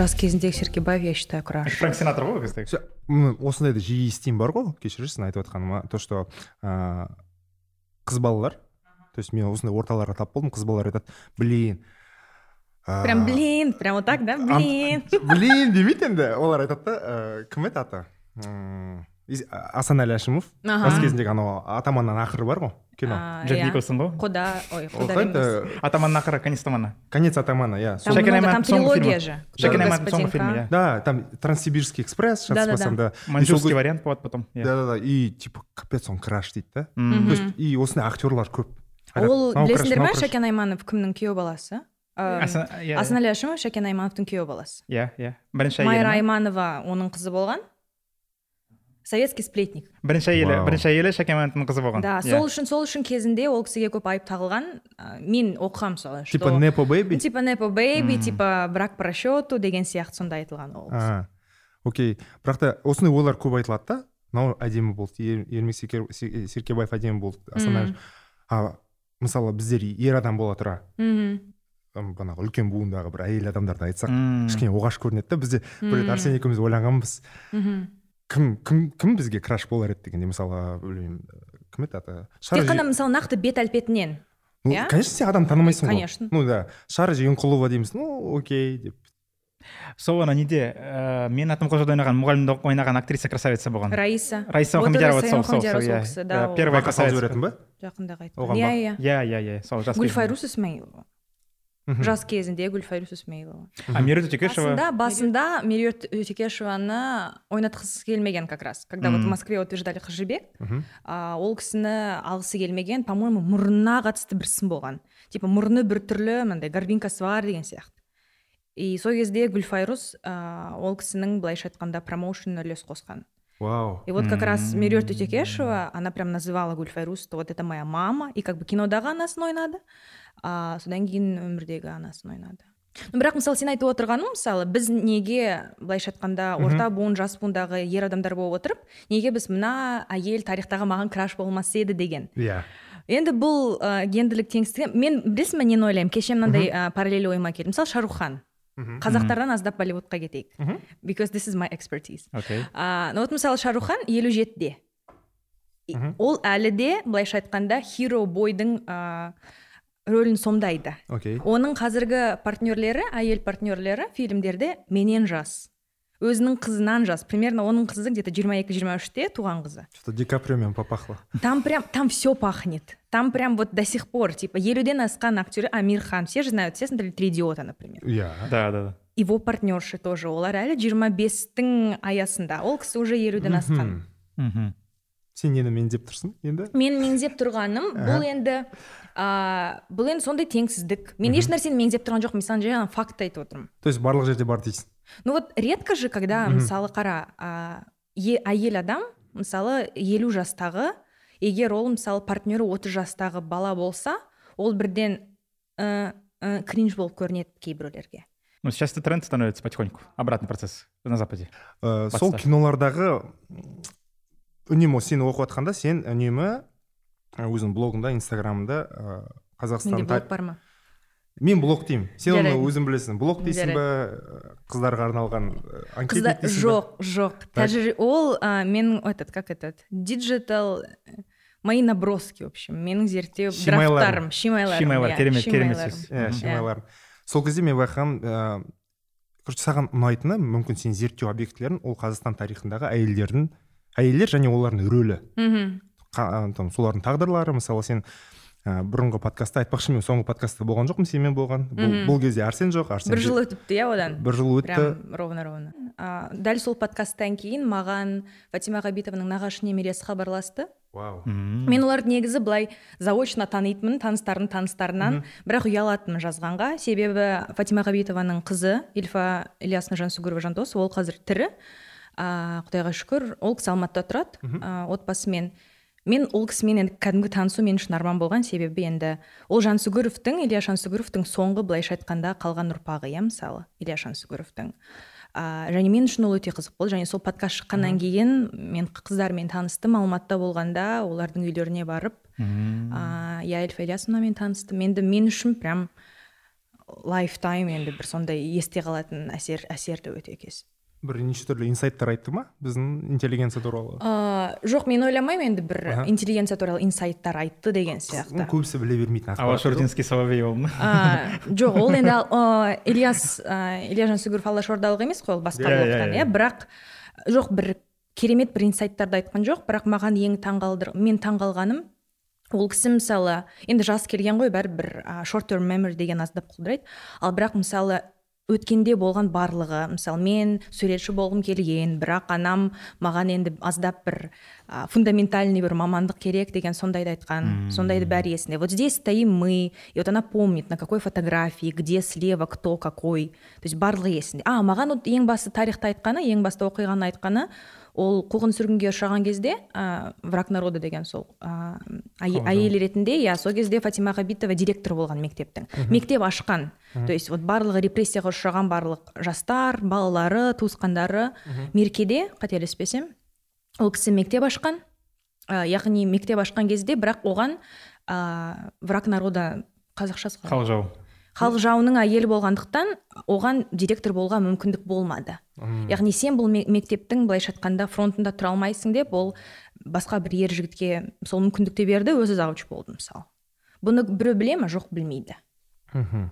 жас кезіндегі серкебаев я считаю краш. Фрэнк синатра ғой осындайды жиі естимін бар ғой кешірерсің айтып жатқаныма то что ыыы қыз балалар то есть мен осындай орталарға тап болдым қыз балалар айтады блин прям блин прям вот так да? Блин блин демейді енді? Олар айтады да ә, кім еді аты? Асанәлі әшімов жас кезіндегі анау атаманнан ақыры бар ғой. Кино. А, джек николсон ғой құда ой еді? атаманның ақыры конец тамана конец атамана иә там Шәкен много, там Аймановтың соңғы трилогия фильмі. же. Шәкен Дорога аймановтың соңғы фильмі Спасенка. иә да там транссибирский экспресс Да-да-да. жатыспасам да. Маньчжурский вариант болады потом иә да да да и типа капец он краш дейді да то есть и осындай актерлар көп ол білесіңдер ма шәкен айманов кімнің күйеу баласы Ә, иә, асанәлі әшімов шәкен аймановтың күйеу баласы иә иә бірінші майра айманова оның қызы болған советский сплетник. Бірінші әйелі Вау. бірінші әйелі шәкен аймановтың қызы болған. Да Иә. сол үшін сол үшін кезінде ол кісіге көп айып тағылған. Ә, мен оқығанмын мысалы типа непо бэйби типа непо бэйби типа брак по расчету деген сияқты сонда айтылған ол кісі. окей. Бірақ та осындай ойлар көп айтылады да. Мынау әдемі болды. Ер- ермек Серке- Се- серкебаев әдемі болды. Астана а мысалы біздер ер адам бола тұра. Мхм. Бағанағы үлкен буындағы бір әйел адамдарды айтсақ кішкене оғаш көрінеді да бізде. Бір рет арсен екеуміз ойланғанбыз мхм. Кім кім кім бізге краш болар еді дегенде мысалы білмеймін кім еді аты? Тек қана мысалы нақты бет әлпетінен. Ну, иә? конечно сен адам танымайсың ғой. Конечно. ну да шара жиенқұлова дейміз. Ну окей деп. Сол ана неде ә, мен атым қожада ойнаған мұғалімді ойнаған актриса красавица болған. Раиса. Раиса Мұхамедиярова сол сол иә. ол- первая красавица. жіберетін ба? Жақында Оған иә иә. Иә иә иә сол жас гүлфайрус исмаилова. Жас кезінде гүлфайрус кезінде. а меруерт өтекешева басында басында меруерт өтекешеваны ойнатқысы келмеген как раз. Когда вот в москве утверждали қыз жібек Мгм. а, ол кісіні алғысы келмеген по моему мұрнына қатысты бір сын болған. Типа мұрны біртүрлі мындай горбинкасы бар деген сияқты. И сол кезде гүлфайрус а, ол кісінің былайша айтқанда промоушенына үлес қосқан. Вау. И вот как раз меруерт өтекешева она прям называла гүлфайрус что вот это моя мама и как бы кинодағы анасын ойнады. А содан кейін өмірдегі анасын ойнады. Ну бірақ мысалы сен айтып отырғаның мысалы біз неге былайша айтқанда орта буын жас буындағы ер адамдар болып отырып неге біз мына әйел тарихтағы маған краш болмас еді деген. Иә. Енді бұл ә, гендерлік теңсіздік мен білесің ба нені ойлаймын? Кеше мынандай ә, параллель ойыма келді. Мысалы шарухан қазақтардан аздап болливудқа кетейік. Because this is my expertise. А, ну вот мысалы шарухан елу жетіде. Ол әлі де былайша айтқанда хиро бойдың ә, рөлін сомдайды. Окей. Оның қазіргі партнерлері әйел партнерлері фильмдерде менен жас өзінің қызынан жас. Примерно оның қызы где то жиырма екі жиырма үште туған қызы. Что то ди каприомен попахло. Там прям там все пахнет. Там прям вот до сих пор типа елуден асқан актер амир хан. Все же знают все смотрели три идиота например. Иә да да да. Его партнерші тоже. Олар әлі жиырма бестің аясында. Ол кісі уже елуден асқан мхм сен нені меңзеп тұрсың енді? Мен меңзеп тұрғаным бұл енді а, бұл енді сондай теңсіздік. Мен еш нәрсені меңзеп тұрған жоқпын. Мен саған жай ғана факт айтып отырмын. То есть барлық жерде бар дейсің? Ну вот редко же когда мысалы қара а, е- әйел адам мысалы елу жастағы егер ол мысалы партнері отыз жастағы бала болса ол бірден ә, ә, кринж болып көрінеді кейбіреулерге. Ну сейчас это тренд становится потихоньку. Обратный процесс на западе. Ә, сол кинолардағы үнемі сені оқып жатқанда сен үнемі өзіңнің блогыңда инстаграмында ә, менде қазақстан блог бар ма? Мен блог деймін. Сен оны өзің білесің. Блог дейсің ба? Қыздарға арналған ба? жоқ жоқ. Тәжір... ол ә, менің этот как этот диджитал мои наброски в общем. Менің зерттеу Шимайларым. графтарым. Шимайларым шимайлар керемет керемет шимайларым. сөз. Иә Мгм. шимайлар сол кезде мен байқағанмын ә, короче саған ұнайтыны мүмкін сен зерттеу объектілерін ол қазақстан тарихындағы әйелдердің әйелдер және олардың рөлі. Мхм ә, там солардың тағдырлары мысалы сен ә, бұрынғы подкастта айтпақшы мен соңғы подкастта болған жоқпын сенімен болған. Бұл, бұл кезде арсен жоқ арсен бір жыл өтіпті иә одан? Бір жыл өтті. Прям ровно ровно. А, дәл сол подкасттан кейін маған фатима ғабитованың нағашы немересі хабарласты. Вау. Мен оларды негізі былай заочно танитынмын таныстардың таныстарынан. Бірақ ұялатынмын жазғанға. Себебі фатима ғабитованың қызы ильфа ильясовна жансүгірова жандос ол қазір тірі. А, құдайға шүкір ол кісі алматыда тұрады. А, отбасымен. Мен ол кісімен енді кәдімгі танысу мен үшін арман болған себебі енді ол жансүгіровтің ильяс жансүгіровтің соңғы былайша айтқанда қалған ұрпағы иә мысалы ильяс жансүгіровтің. А, және мен үшін ол өте қызық болды. Және сол подкаст шыққаннан кейін мен қыздармен таныстым. Алматыда болғанда олардың үйлеріне барып а, я эльфа ильясовнамен таныстым. Енді мен үшін прям лайфтайм енді бір сондай есте қалатын әсер әсерлі өте кез. Бір неше түрлі инсайттар айтты ма біздің интеллигенция туралы? Ә, жоқ мен ойламаймын енді бір Аха. интеллигенция туралы инсайттар айтты деген сияқты. көбісі біле бермейтін ақпарат алашординский соловей ол ма А, жоқ ол енді ильяс илья жансүгіров алашордалық емес қой ол басқа Иә, иә, иә. иә? Бірақ жоқ бір керемет бір инсайттарды айтқан жоқ бірақ маған ең таңғалдыр мен таңғалғаным ол кісі мысалы енді жас келген ғой бәрібір шорт терм memory деген аздап құлдырайды. Ал бірақ мысалы өткенде болған барлығы. Мысалы мен суретші болғым келген бірақ анам маған енді аздап бір а, фундаментальный бір мамандық керек деген сондайды айтқан сондайды бәрі есінде. Вот здесь стоим мы и вот она помнит на какой фотографии где слева кто какой. То есть барлығы есінде. А маған вот ең басты тарихты айтқаны ең басты оқиғаны айтқаны ол қуғын сүргінге ұшыраған кезде ә, враг народа деген сол ә, әйел ретінде иә сол кезде фатима ғабитова директор болған мектептің. Мектеп ашқан. То есть вот барлығы репрессияға ұшыраған барлық жастар балалары туысқандары меркеде қателеспесем ол кісі мектеп ашқан. Ә, яғни мектеп ашқан кезде бірақ оған ә, враг народа қазақшасы халық жау халық жауының әйелі болғандықтан оған директор болуға мүмкіндік болмады. Яғни сен бұл ме- мектептің былайша айтқанда фронтында тұра алмайсың деп ол басқа бір ер жігітке сол мүмкіндікті берді өзі завуч болды мысалы. Бұны біреу біле ма жоқ білмейді. Мхм.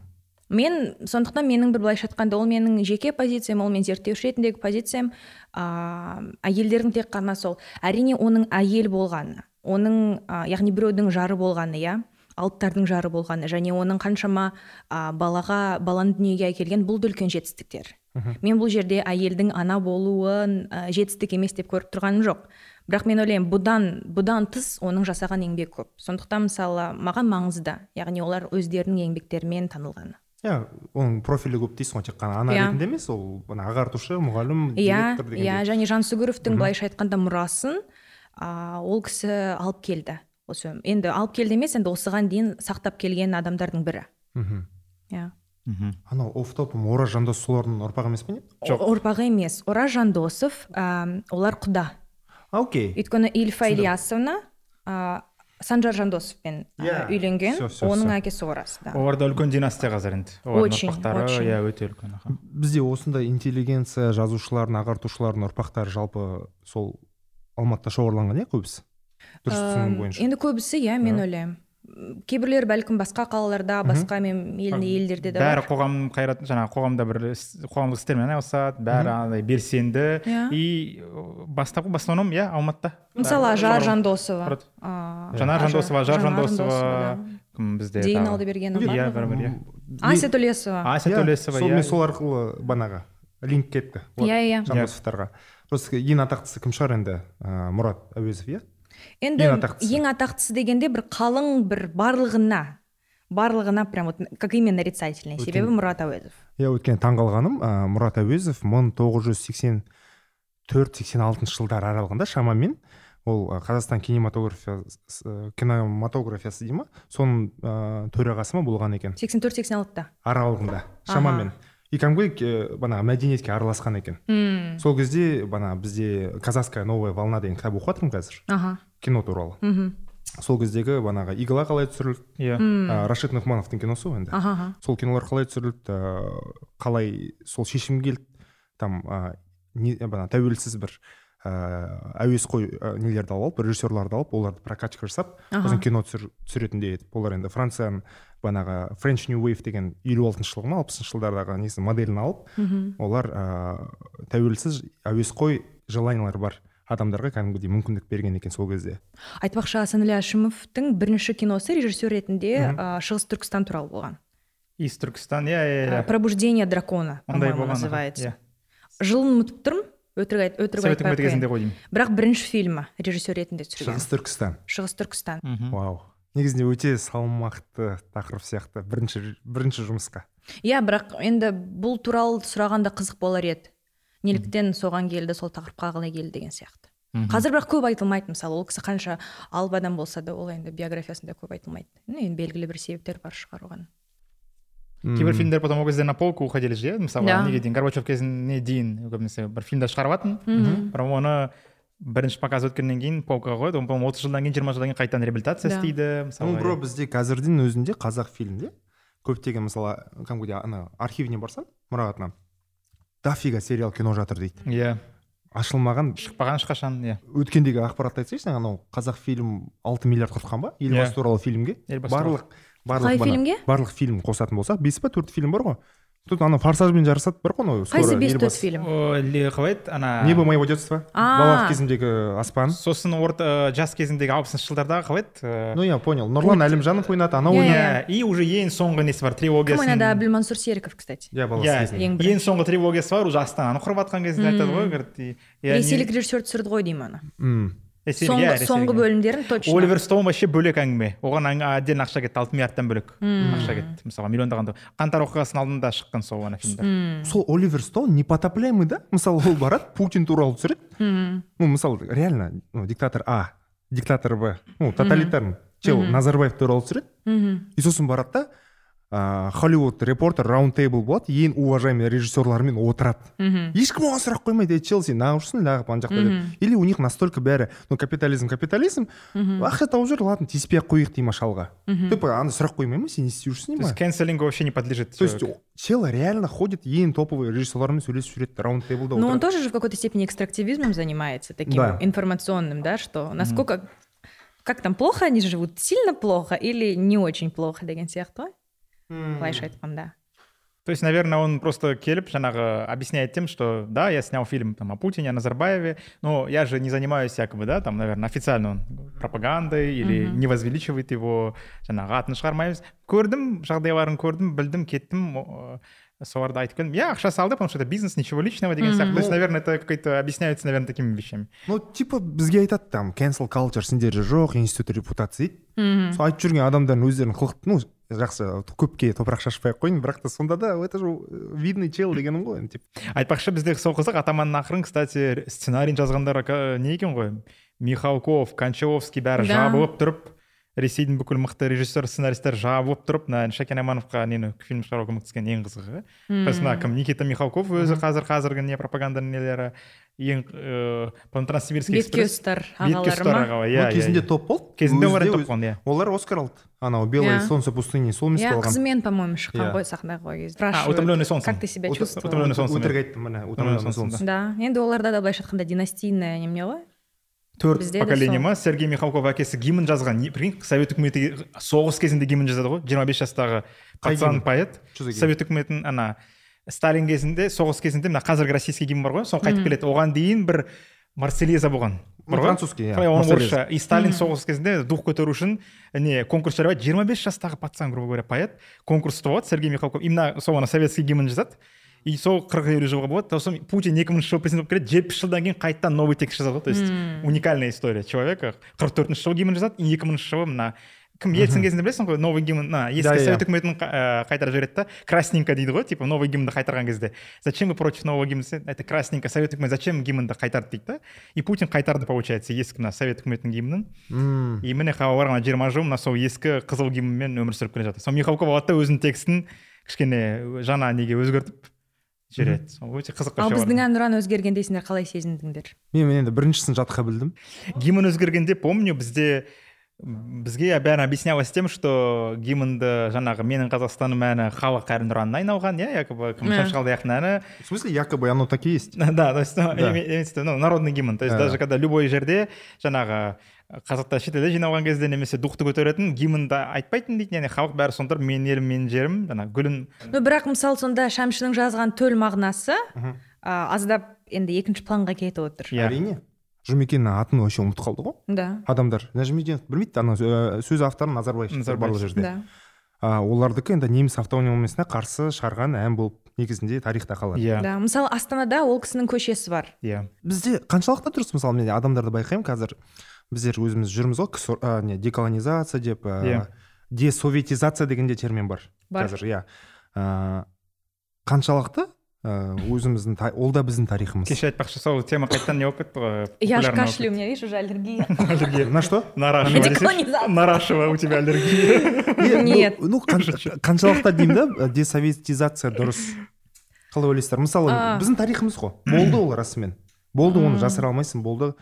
Мен сондықтан менің бір былайша айтқанда ол менің жеке позициям ол мен зерттеуші ретіндегі позициям. Ә, әйелдердің тек қана сол әрине оның әйел болғаны оның ә, яғни біреудің жары болғаны иә? Алыптардың жары болғаны және оның қаншама ә, балаға баланы дүниеге әкелген бұл да үлкен жетістіктер. Мен бұл жерде әйелдің ана болуын ә, жетістік емес деп көріп тұрғаным жоқ. Бірақ мен ойлаймын бұдан бұдан тыс оның жасаған еңбегі көп. Сондықтан мысалы маған маңызды яғни олар өздерінің еңбектерімен танылғаны. Иә оның профилі көп дейсің ғой тек қана ана Иә. ретінде емес ол ағартушы мұғалім иә иә және жансүгіровтің былайша айтқанда мұрасын а, ол кісі алып келді. Осы енді алып келді емес енді осыған дейін сақтап келген адамдардың бірі. Мхм. Иә. Мхм. Анау оф топым ораз жандос солардың ұрпағы емес пе не? Жоқ. Ұрпағы емес. Ораз жандосов а, олар құда. А, окей. Өйткені ильфа ильясовна а, санжар жандосовпен а, Иә. үйленген. Всё, всё, оның әкесі ораз да. Оларда үлкен династия қазір енді. Очень, иә өте үлкен аха. бізде осындай интеллигенция жазушылардың ағартушылардың ұрпақтары жалпы сол алматыда шоғырланған иә көбісі? Дұрыс түсінігім бойынша. енді көбісі иә мен Иә. ойлаймын. М, кейбіреулері бәлкім басқа қалаларда басқа мен елді елдерде де бәрі қоғам қайрат жаңағы қоғамда бір қоғамдық істермен айналысады бәрі андай белсенді. Иә. и бастапқы в основном иә алматыда. Мысалы ажар жандосова. Жанар Ажар- жандосова жар Жанар жандосова. Кім бізде зейін тағы? алдабергенова иә бәрібір иә ася төлесова. Ася Иә, төлесова иә. сол арқылы банағы линк кетті. Олар Иә, иә. жандосовтарға. Просто ең атақтысы кім шығар енді? Мұрат әуезов иә? Енді ең атақтысы. ең атақтысы дегенде бір қалың бір барлығына барлығына прям вот как имя нарицательный себебі мұрат әуезов. Иә өйткені таңғалғаным ә, мұрат әуезов мың тоғыз жүз сексен төрт сексен алтыншы жылдар аралығында шамамен ол қазақстан кинематография кинематографиясы дей ма? Соның ә, төрағасы ма болған екен? сексен төрт сексен алтыда. Аралығында шамамен. И кәдімгі ә, банағы мәдениетке араласқан екен. Мм сол кезде бана бізде казахская новая волна деген кітап оқып жатырмын қазір. Аха. Кино туралы. Мхм сол кездегі банағы игла қалай түсірілді? Иә. Рашид нұғмановтың киносы ғой енді. Аха сол кинолар қалай түсірілді? Ә, қалай сол шешім келді? Там ә, не, бана тәуелсіз бір ә, әуесқой ә, нелерді алып алып режиссерларды алып оларды прокачка жасап сосын кино түсір, түсіретіндей етіп олар енді францияның банағы френч нью вейв деген елу алтыншы жылғы ма алпысыншы жылдардағы несін моделін алып мхм олар ә, тәуелсіз әуесқой желаниялары бар адамдарға кәдімгідей мүмкіндік берген екен сол кезде. Айтпақшы асанәлі әшімовтың бірінші киносы режиссер ретінде а, шығыс түркістан туралы болған. Иіс түркістан иә иә иә. Пробуждение дракона по ондай моему называется. иә. Жылын ұмытып тұрмын өтірік айт өтірік совет айтпай үкіметі ақ кезінде ғой деймін бірақ бірінші фильмі режиссер ретінде түсірген. Шығыс түркістан шығыс түркістан мхм. вау. Негізінде өте салмақты тақырып сияқты бірінші бірінші жұмысқа. Иә бірақ енді бұл туралы сұрағанда қызық болар еді. Неліктен соған келді сол тақырыпқа қалай келді деген сияқты. Қазір бірақ көп айтылмайды мысалы ол кісі қанша алып адам болса да ол енді биографиясында көп айтылмайды. Ну енді белгілі бір себептер бар шығар оған кейбір фильмдер потом ол кезде на полку уходили же иә? Мысалы неге дейін? Горбачев кезіне дейін көбінесе бір фильмдер шығарыватын Мгм. бірақ оны бірінші показ өткеннен кейін полкаға қояды оны по отыз жылдан кейін жиырма жылдан кейін қайтадан реабилитация істейді мысалы бро бізде қазірдің өзінде қазақ фильмде көптеген мысалы кәдімгідей ана архивіне барсаң мұрағатына дофига сериал кино жатыр дейді. Иә. Ашылмаған шықпаған ешқашан иә. өткендегі ақпаратты айтсайшы анау қазақфильм алты миллиард құртқан ба? Елбасы Иә. туралы фильмге? Елбасы барлық барлық Қай фильмге? барлық фильм қосатын болсақ бес па төрт фильм бар ғой? Тут ана форсажбен жарысады бар ғой анау қайсы бес төрт фильм. Қалай еді? Ана небо моего детства А. балалық кезімдегі аспан сосын орта жас кезіндегі алпысыншы жылдардағы қалай еді? Ну я понял. Нұрлан әлімжанов ойнады анау Иә, ойнады. иә. И уже ең соңғы несі бар? Кім трилогиясын ойнады? Әбілмансұр серіков кстати. Иә балалық иә кезінде Ең соңғы трилогиясы бар уже астананы құрып жатқан кезінде айтады ғой говорит, и- ресейлік режиссер түсірді ғой деймін оны. Соңғы иә, соңғы бөлімдерін точно. Оливер стоун вообще бөлек әңгіме. Оған отдельно ақша кетті алты миллиардтан бөлек. Ақша кетті мысалға миллиондаған қаңтар оқиғасының алдында шыққан сол ана фильмдер сол оливер стоун непотопляемый да? Мысалы ол барады путин туралы түсіреді. Ну мысалы реально ну, диктатор а диктатор б. Ну тоталитарный чел назарбаев туралы түсіреді. И сосын барады да ыыы холливуд репортер раунд тейбл болады ең уважаемый режиссерлармен отырады Мгм. ешкім оған сұрақ қоймайды ей чел сен неғып жүрсің лағып ана жақта деп или у них настолько бәрі ну капитализм капитализм ақша тауып жүр ладно тиіспей ақ қояйық дей ма шалға типа ана сұрақ қоймай ма сен не істеп жүрсің то дей есть ма кэнселингу вообще не подлежит то есть человек. чел реально ходит ең топовый режиссерлармен сөйлесіп жүреді раунд тейблда Но Ну, он отырады тоже же в какой-то степени экстрактивизмом занимается, таким Да. информационным, да, что насколько, как там плохо они живут, сильно плохо или не очень плохо деген сияқты ғой былайша айтқанда То есть, наверное, он просто келіп жаңағы объясняет тем, что да, я снял фильм там о Путине, о Назарбаеве, но я же не занимаюсь якобы, да, там, наверное, официально он пропагандой или не возвеличивает его, жаңағы атын шығармаймыз. Көрдім, жағдайларын көрдім, білдім, кеттім, о, соларды айтып келдім. Я ақша салды, потому что это бизнес, ничего личного деген сияқты. То есть, наверное, это какой-то объясняется, наверное, такими вещами. ну типа бізге айтады там cancel culture сендерде жоқ институт репутация. Дейді сол айтып жүрген адамдардың өздерінің қылық ну жақсы көпке топырақ шашпай ақ қояйын бірақ та сонда да это же видный чел дегенім ғой енді типа айтпақшы бізде сол қызық атаманның ақырын кстати сценарийін жазғандар ка- не екен ғой? Михалков кончаловский бәрі жабылып тұрып ресейдің бүкіл мықты режиссер сценаристер жабылып тұрып мына шәкен аймановқа нені фильм шығаруға көмектескен ең қызығы сосын мына кім никита михалков өзі қазір қазіргі не пропаганданың нелері ең ыыы по транссибирский бетке ұстар ағалары ағалар, иә кезінде иә, иә. топ болды кезінде олар топ болған иә олар оскар алды анау белое Иә. солнце пустыни сол емес иә қызымен по моему шыққан Иә. ғой сахнаға ғой кезде а утомленный солнцем как ты себя чувствовал утомленный солнцем өтірік айттым міне утомленный солнцем, солнце да енді оларда да былайша айтқанда династийный неме ғой төрт поколение ма? Сергей михалков әкесі гимн жазған. Не- прикинь совет үкіметі соғыс кезінде гимн жазады ғой. жиырма бес жастағы пацан поэт. Совет үкіметінің ана сталин кезінде соғыс кезінде мына қазіргі российский гимн бар ғой. Соны қайтып келеді. Оған дейін бір марселеза болған. Бар ғой? французский, иә, орысша. И сталин соғыс кезінде дух көтеру үшін не конкурс жариялайды. жиырма бес жастағы пацан грубо говоря поэт. Конкурс ұтып алады. Сергей михалков именно сол ана советский гимн жазады. И сол қырық елу жылға болады. Сосын путин екі мыңыншы жылы президент болып келеді. Жетпіс жылдан кейін қайтадан новый текст жазады ғой то есть уникальная история человека. Қырық төртінші жылы гимн жазады и екі мыңыншы жылы мына. Кім ельцин кезінде білесің ғой новый гимн мына ескі совет үкіметін ә, қайтарып жібереді да. Красненько дейді ғой типа новый гимнді қайтарған кезде. Зачем вы против нового гимна? Десе, это красненько совет үкіметі зачем гимнді қайтарды дейді да. И путин қайтарды получается ескі мына совет үкіметінің гимнін. И міне барған жиырма жыл мына сол ескі қызыл гимнмен өмір сүріп келе жатыр. Сол михалков алады да өзінің текстін кішкене жаңа неге өзгертіп жібереді сол өте қызық ал біздің әнұран өзгергенде сендер қалай сезіндіңдер? Мен мен енді біріншісін жатқа білдім. Гимн өзгергенде помню бізде бізге бәрін объяснялось тем что гимнді жаңағы менің қазақстаным әні халық әнұранына айналған иә якобы кім шамшықалдаяқтың әні. В смысле якобы оно так и есть? Да то есть ну, народный гимн. То есть Да. даже когда любой жерде жаңағы қазақта шетелде жиналған кезде немесе духты көтеретін гимнді айтпайтын дейді. Яғни халық бәрі тұрып менің елім менің жерім жаңағы гүлін. Ну бірақ мысалы сонда шәмшінің жазған төл мағынасы а, аздап енді екінші планға кетіп отыр. Иә. Әрине жұмекеннің атын вообще ұмытып қалды ғой. Да. Адамдар нәжімеденов білмейді ана ә, сөз авторы назарбаев барлық жерде. Да. А, олардікі енді неміс автономиясына қарсы шығарған ән болып негізінде тарихта қалады. Иә. Да мысалы астанада ол кісінің көшесі бар. Иә. Бізде қаншалықты дұрыс мысалы мен адамдарды байқаймын қазір біздер өзіміз жүрміз ғой кср- ә, не деколонизация деп ә, Иә. десоветизация деген де термин бар Бар. қазір иә. Ә, қаншалықты? Өзіміздің та- ол да біздің тарихымыз. Кеше айтпақшы сол тема қайтадан не болып кетті ғой? Я аж кашлю у меня видишь уже аллергия. Аллергия. на что? Нарашева. Нарашева у тебя аллергия. Нет. ну қанша- қаншалықты деймін да? Десоветизация дұрыс. Қалай ойлайсыздар? Мысалы біздің тарихымыз ғой болды ол расымен. Болды оны жасыра алмайсың болды.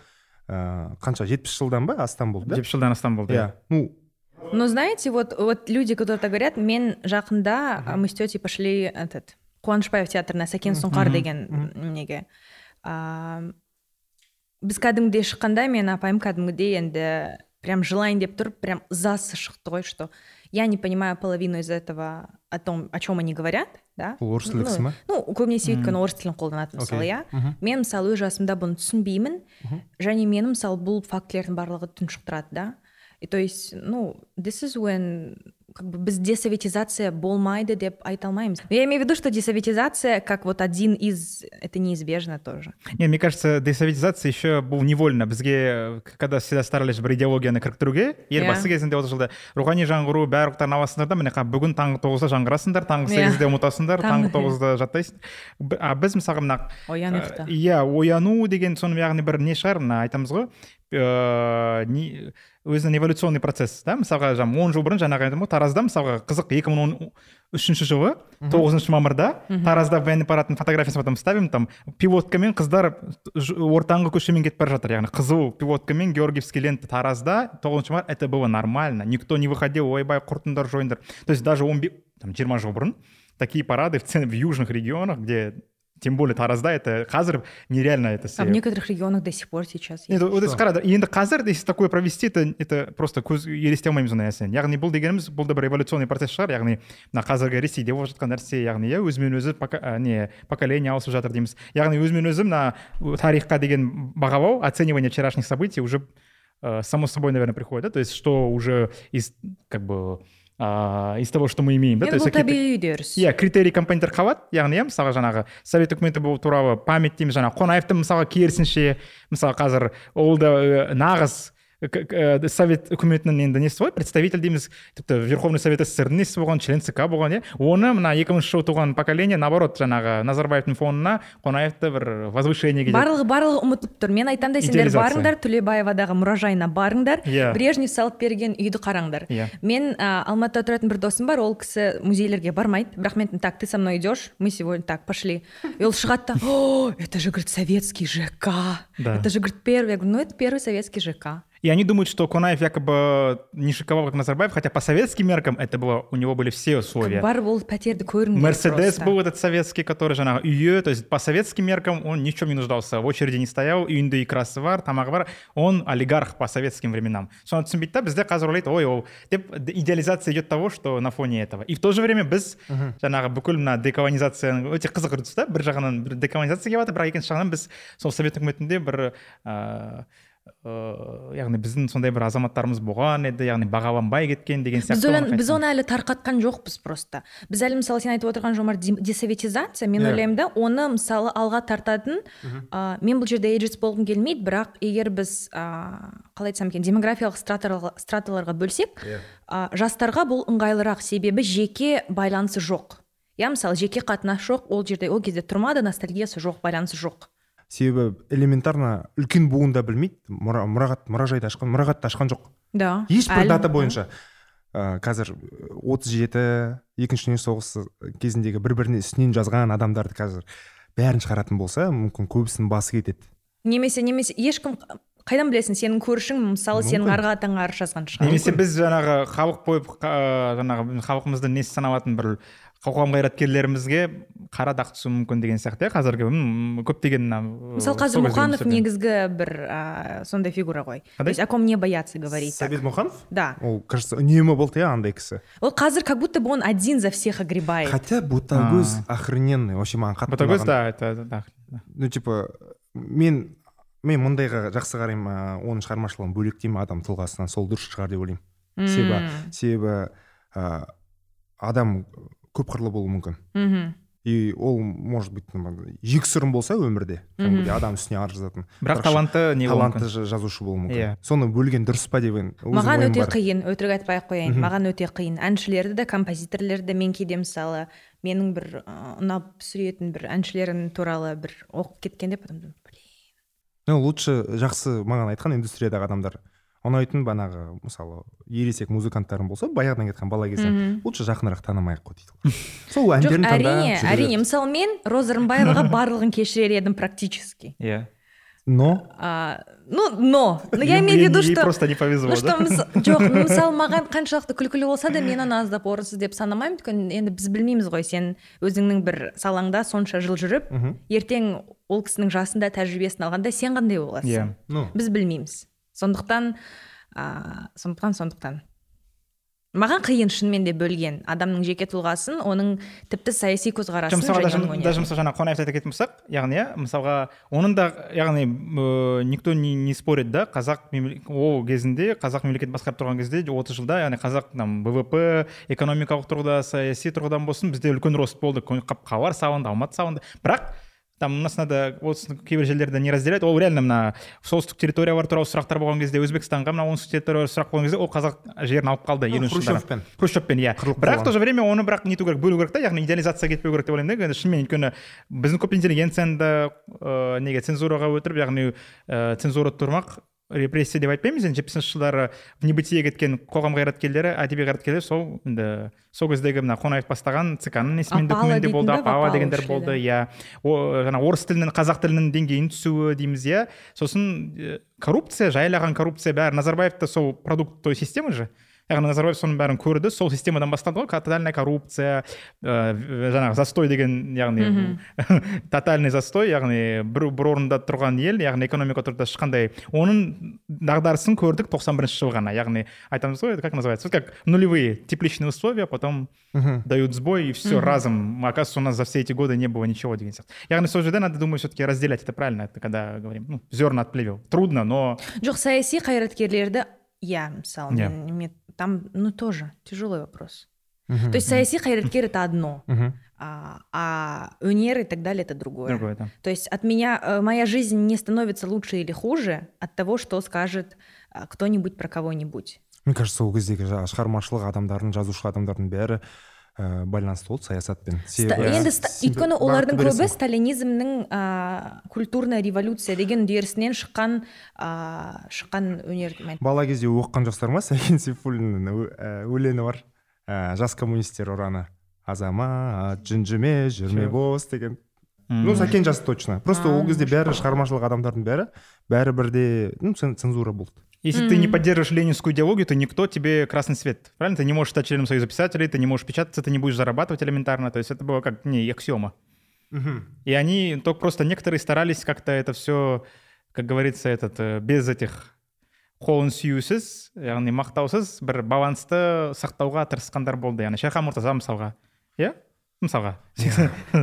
Ә, қанша жетпіс жылдан ба астам болды да? Жетпіс жылдан астам болды иә. Ну но знаете вот вот люди которые так говорят мен жақында а, мы с тетей пошли этот қуанышбаев театрына сәкен сұңқар деген неге? Ыыы біз кәдімгідей шыққанда мен апайым кәдімгідей енді прям жылайын деп тұрып прям ызасы шықты ғой что я не понимаю половину из этого о том о чем они говорят да? Бұл орыс тілі кісі ма? ну көбінесе өйткені орыс тілін қолданады мысалы иә. Мен мысалы өз жасымда бұны түсінбеймін. Және мені мысалы бұл фактілердің барлығы тұншықтырады да. И то есть ну this is when как бы біз десоветизация болмайды деп айта алмаймыз я имею в виду что десоветизация как вот один из это неизбежно тоже. Не мне кажется десоветизация еще бұл невольно. Бізге когда всегда старались бір идеологияны кіріктіруге елбасы кезінде осы жылда рухани жаңғыру барлықтарын аласыңдар да міне бүгін таңғы тоғызда жаңғырасыңдар таңғы сегізде ұмытасыңдар таңғы тоғызда жаттайсың. А біз мысалға мына оян ұйықта иә ояну деген соның яғни бір не шығар мына айтамыз ғой. Ыыы өзінің эволюционный процесс да? Мысалға жаңағы он жыл бұрын жаңағы айтдым ғой таразда мысалға қызық екі мың он үшінші жылы тоғызыншы мамырда таразда военный парадтың фотографиясын потом ставим там пилоткамен қыздар ортаңғы көшемен кетіп бара жатыр. Яғни қызыл пилоткамен георгиевский лента таразда тоғызыншы мамыр это было нормально. Никто не выходил ойбай құртыңдар жойыңдар. То есть даже он там жиырма жыл бұрын такие парады в, в южных регионах где тем более таразда это қазір нереально это а в некоторых регионах до сих пор сейчас есть вот қара енді қазір если такое провести это это просто көз елестете алмаймыз ондай нәрсені яғни бұл дегеніміз бұл да бір эволюционный процесс шығар яғни мына қазіргі ресейде болып жатқан нәрсе яғни иә өзімен өзі не поколение ауысып жатыр дейміз яғни өзімен өзі мына тарихқа деген бағалау оценивание вчерашних событий уже э, само собой наверное приходит да то есть что уже из как бы ыыы из того что мы имеем да? То есть табиғи үдеріс иә критерий компоненттер қалады яғни иә мысалға жаңағы совет үкіметі бұл туралы память дейміз жаңағы қонаевты мысалға керісінше мысалы қазір ол да нағыз Э, совет үкіметінің енді несі ғой представитель дейміз тіпті верховный совет сссрдің несі болған член цк болған иә оны мына екі мыңыншы жылы туған поколение наоборот жаңағы назарбаевтың фонына қонаевты бір возвышениеге барлығы барлығы ұмытып тұр мен айтамын да сендер барыңдар төлебаевадағы мұражайына барыңдар иә. Брежнев салып берген үйді қараңдар. Иә. Мен ә, алматыда тұратын бір досым бар ол кісі музейлерге бармайды. Бірақ мен так ты со мной идешь мы сегодня так пошли. И ол шығады да о это же говорит советский жк это же говорит первый я говорю ну это первый советский жк И они думают, что Кунаев якобы не шиковал, как Назарбаев, хотя по советским меркам это было, у него были все условия. бар был пәтерді көргім Мерседес был этот советский, который жаңағы үйі, то есть по советским меркам он ни в чем не нуждался, в очереди не стоял, үйінде икрасы бар, тамағы бар, он олигарх по советским временам. соны түсінбейді да бізде қазір ойлайды ой ол деп идеализация идет того что на фоне этого и в то же время біз жаңағы бүкіл мына деколонизацияның өте қызық үрдіс та бір жағынан бір деколонизация келіп жатыр бірақ екінші жағынан біз сол совет үкіметінде бір ыыы ыыы яғни біздің сондай бір азаматтарымыз болған еді яғни бағаланбай кеткен деген сияқты біз, біз оны әлі тарқатқан жоқпыз просто біз әлі мысалы сен айтып отырған жомарт десоветизация мен yeah. Иә. ойлаймын да оны мысалы алға тартатын ә, мен бұл жерде эйджист болғым келмейді бірақ егер біз ә, қалай айтсам екен демографиялық страталарға бөлсек yeah. Иә. жастарға бұл ыңғайлырақ себебі жеке байланысы жоқ иә мысалы жеке қатынас жоқ ол жерде ол кезде тұрмады ностальгиясы жоқ байланысы жоқ себебі элементарно үлкен буын да білмейді. Мұра, мұрағат мұражайды ашқан мұрағатты ашқан жоқ. Да ешбір дата бойынша ә, қазір отыз жеті екінші дүние соғысы кезіндегі бір біріне үстінен жазған адамдарды қазір бәрін шығаратын болса мүмкін көбісінің басы кетеді. Немесе немесе ешкім қайдан білесің сенің көршің мысалы сенің арғы атаңа арыз жазған шығар. Немесе біз жаңағы халық қойып жаңағы халқымыздың несі саналатын бір қоғам қайраткерлерімізге қара дақ түсуі мүмкін деген сияқты иә қазіргі көптеген мына мысалы қазір мұқанов негізгі бір ә, сондай фигура ғой. То есть о ком не бояться говорить сәбит мұқанов да. Ол кажется үнемі болды иә андай кісі. Ол қазір как будто бы он один за всех огребает. Хотя ботагөз охрененный вообще маған қатты ботагөз да это да ну типа мен мен мұндайға жақсы қараймын оның шығармашылығын бөлектеймін адам тұлғасынан сол дұрыс шығар деп ойлаймын. Себебі себебі ә, адам көп қырлы болуы мүмкін. Мхм. И ол может быть жексұрын болса өмірде кәдімгідей адам үстіне арыз жазатын. Бірақ талантты не талантты жазушы болуы мүмкін. Иә. Соны бөлген дұрыс па деп маған өте қиын өтірік айтпай ақ қояйын. Маған өте қиын. Әншілерді де композиторлерді де мен кейде мысалы менің бір ұнап сүйетін бір әншілерім туралы бір оқып кеткенде потом блин ну лучше жақсы маған айтқан индустриядағы адамдар. Ұнайтын бағанағы мысалы ересек музыканттарым болса баяғыдан кеткен бала кезден лучше жақынырақ танымай ақ қой дейді сол әндерін әрине әрине мысалы мен роза рымбаеваға барлығын кешірер едім практически. Иә. Но? А, ну но. Но я имею в виду что просто не повезло ну да? что мыс- жоқ мысалы маған қаншалықты күлкілі болса да мен аны аздап орынсыз деп санамаймын өйткені енді біз білмейміз ғой сен өзіңнің бір салаңда сонша жыл жүріп ертең ол кісінің жасында тәжірибесін алғанда сен қандай боласың? Иә. Ну. Біз білмейміз. Сондықтан ә, сондықтан сондықтан. Маған қиын шынымен де бөлген адамның жеке тұлғасын оның тіпті саяси көзқарасын және даже, мысалы жаңағы қонаевты айта кететін болсақ яғни иә мысалға оның да яғни э, никто не, не спорит да? Қазақ ол кезінде қазақ мемлекет басқарып тұрған кезде отыз жылда яғни қазақ там бвп экономикалық тұрғыда саяси тұрғыдан болсын бізде үлкен рост болды. Қап- хабар салынды алматы салынды бірақ там у нас надо осы кейбір жерлерде не разделять ол реально мына солтүстік территориялар туралы сұрақтар болған кезде өзбекстанға мына оңтүстік территория сұрақ болған кезде ол қазақ жерін алып қалды елуінші жылдары хрущевпен. хрущевпен иә. Бірақ в то же время оны бірақ нету керек бөлу керек та яғни идеализация кетпеу керек деп ойлаймын да өйткені шынымен өйткені біздің көп интеллигенцияны да ыыы неге цензураға өтіріп яғни ыыы цензура тұрмақ репрессия деп айтпаймыз. Енді жетпісінші жылдары в небытие кеткен қоғам қайраткерлері әдеби қайраткерлер сол енді сол кездегі мына қонаев бастаған цк ның несімен документі болды апала дегендер болды иә. Жаңа орыс тілінің қазақ тілінің деңгейінің түсуі дейміз иә. Сосын коррупция жайлаған коррупция бәрі. Назарбаев та сол продукт той системы же? Яғни назарбаев соның бәрін көрді. Сол системадан басталды ғой. Тотальная коррупция ыыы жаңағы застой деген яғни тотальный застой яғни бір, бір орында тұрған ел яғни экономика тұрғыда ешқандай. Оның дағдарысын көрдік 91 бірінші жылы ғана. Яғни айтамыз ғой как называется? Как нулевые тепличные условия потом дают сбой и все разом. Оказывается у нас за все эти годы не было ничего деген сияқты яғни сол жерде надо думаю все таки разделять. Это правильно это когда говорим ну зерна от плевел трудно но жоқ саяси қайраткерлерді иә мысалы мен- мен- там ну тоже тяжелый вопрос Мгм. то есть саяси қайраткер это одно Мгм. а, а өнер и так далее это другое другое да То есть от меня э, моя жизнь не становится лучше или хуже от того, что скажет э, кто-нибудь про кого-нибудь. мне кажется сол кездегі шығармашылық адамдардың жазушы адамдардың бәрі ә, байланысты болды саясатпен себебі енді өйткені олардың көбі сталинизмнің ә, культурная революция деген үдерісінен шыққан ә, шыққан өнер бала кезде оқыған жоқсыздар ма? Сәкен сейфуллиннің ә, өлеңі бар. Ә, жас коммунистер ұраны азамат жүнжіме жүрме бос деген. Ну сәкен жазды точно. Просто ол кезде бәрі шығармашылық адамдардың бәрі бәрі бірде ну цен- цензура болды. Если ты не поддерживаешь ленинскую идеологию, то никто тебе красный свет. Правильно? Ты не можешь стать членом Союза писателей, ты не можешь печататься, ты не будешь зарабатывать элементарно. То есть это было как не аксиома. И они только просто некоторые старались как-то это все, как говорится, этот э, без этих қолын яғни мақтаусыз бір балансты сақтауға тырысқандар болды яғни шерхан мұртаза мысалға иә мысалға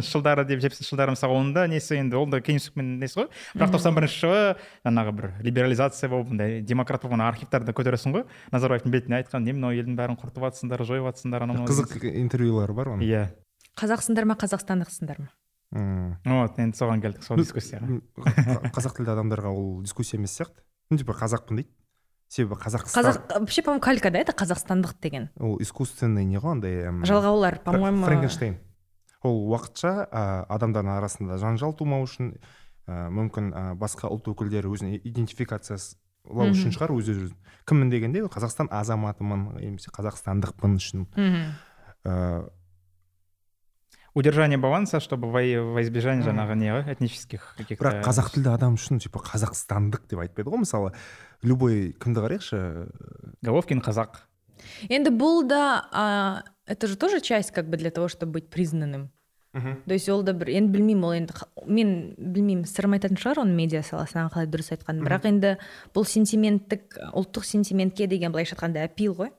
жылдары деп жетпісінші жылдары мысалы оның да несі енді ол да кеңестік несі ғой. Бірақ тоқсан бірінші жылы жаңағы бір либерализация болып мындай демократ болып ана архивтарды көтересің ғой. Назарбаевтың бетіне айтқан не мынау елдің бәрін құртып жатсыңдар жойып жатсыңдар анау мынау қызық интервьюлар бар оның. Иә. Қазақсыңдар ма қазақстандықсыңдар ма? М. вот енді соған келдік сол дискуссияға. қазақ тілді адамдарға ол дискуссия емес сияқты. Ну типа қазақпын дейді. Себебі қазақстан қазақ вообще по моему калька да это қазақстандық деген? Ол искусственный не ғой андай жалғаулар по моему франкенштейн. Ол уақытша ә, адамдардың арасында жанжал тумау үшін ә, мүмкін ә, басқа ұлт өкілдері өзін идентификациясылау үшін шығар өз өзін. Кіммін дегенде қазақстан азаматымын немесе қазақстандықпын үшін. Мгм. Удержание баланса чтобы во, во избежание жаңағы не ғой этнических каких то бірақ қазақ тілді адам үшін типа қазақстандық деп айтпайды ғой мысалы. Любой кімді қарайықшы? Головкин қазақ. Енді бұл да а, это же тоже часть как бы для того чтобы быть признанным. То есть ол да бір енді білмеймін ол енді мен білмеймін сырым айтатын шығар оның медиа саласынан қалай дұрыс айтқанын. Бірақ енді бұл сентименттік ұлттық сентиментке деген былайша айтқанда апил ғой.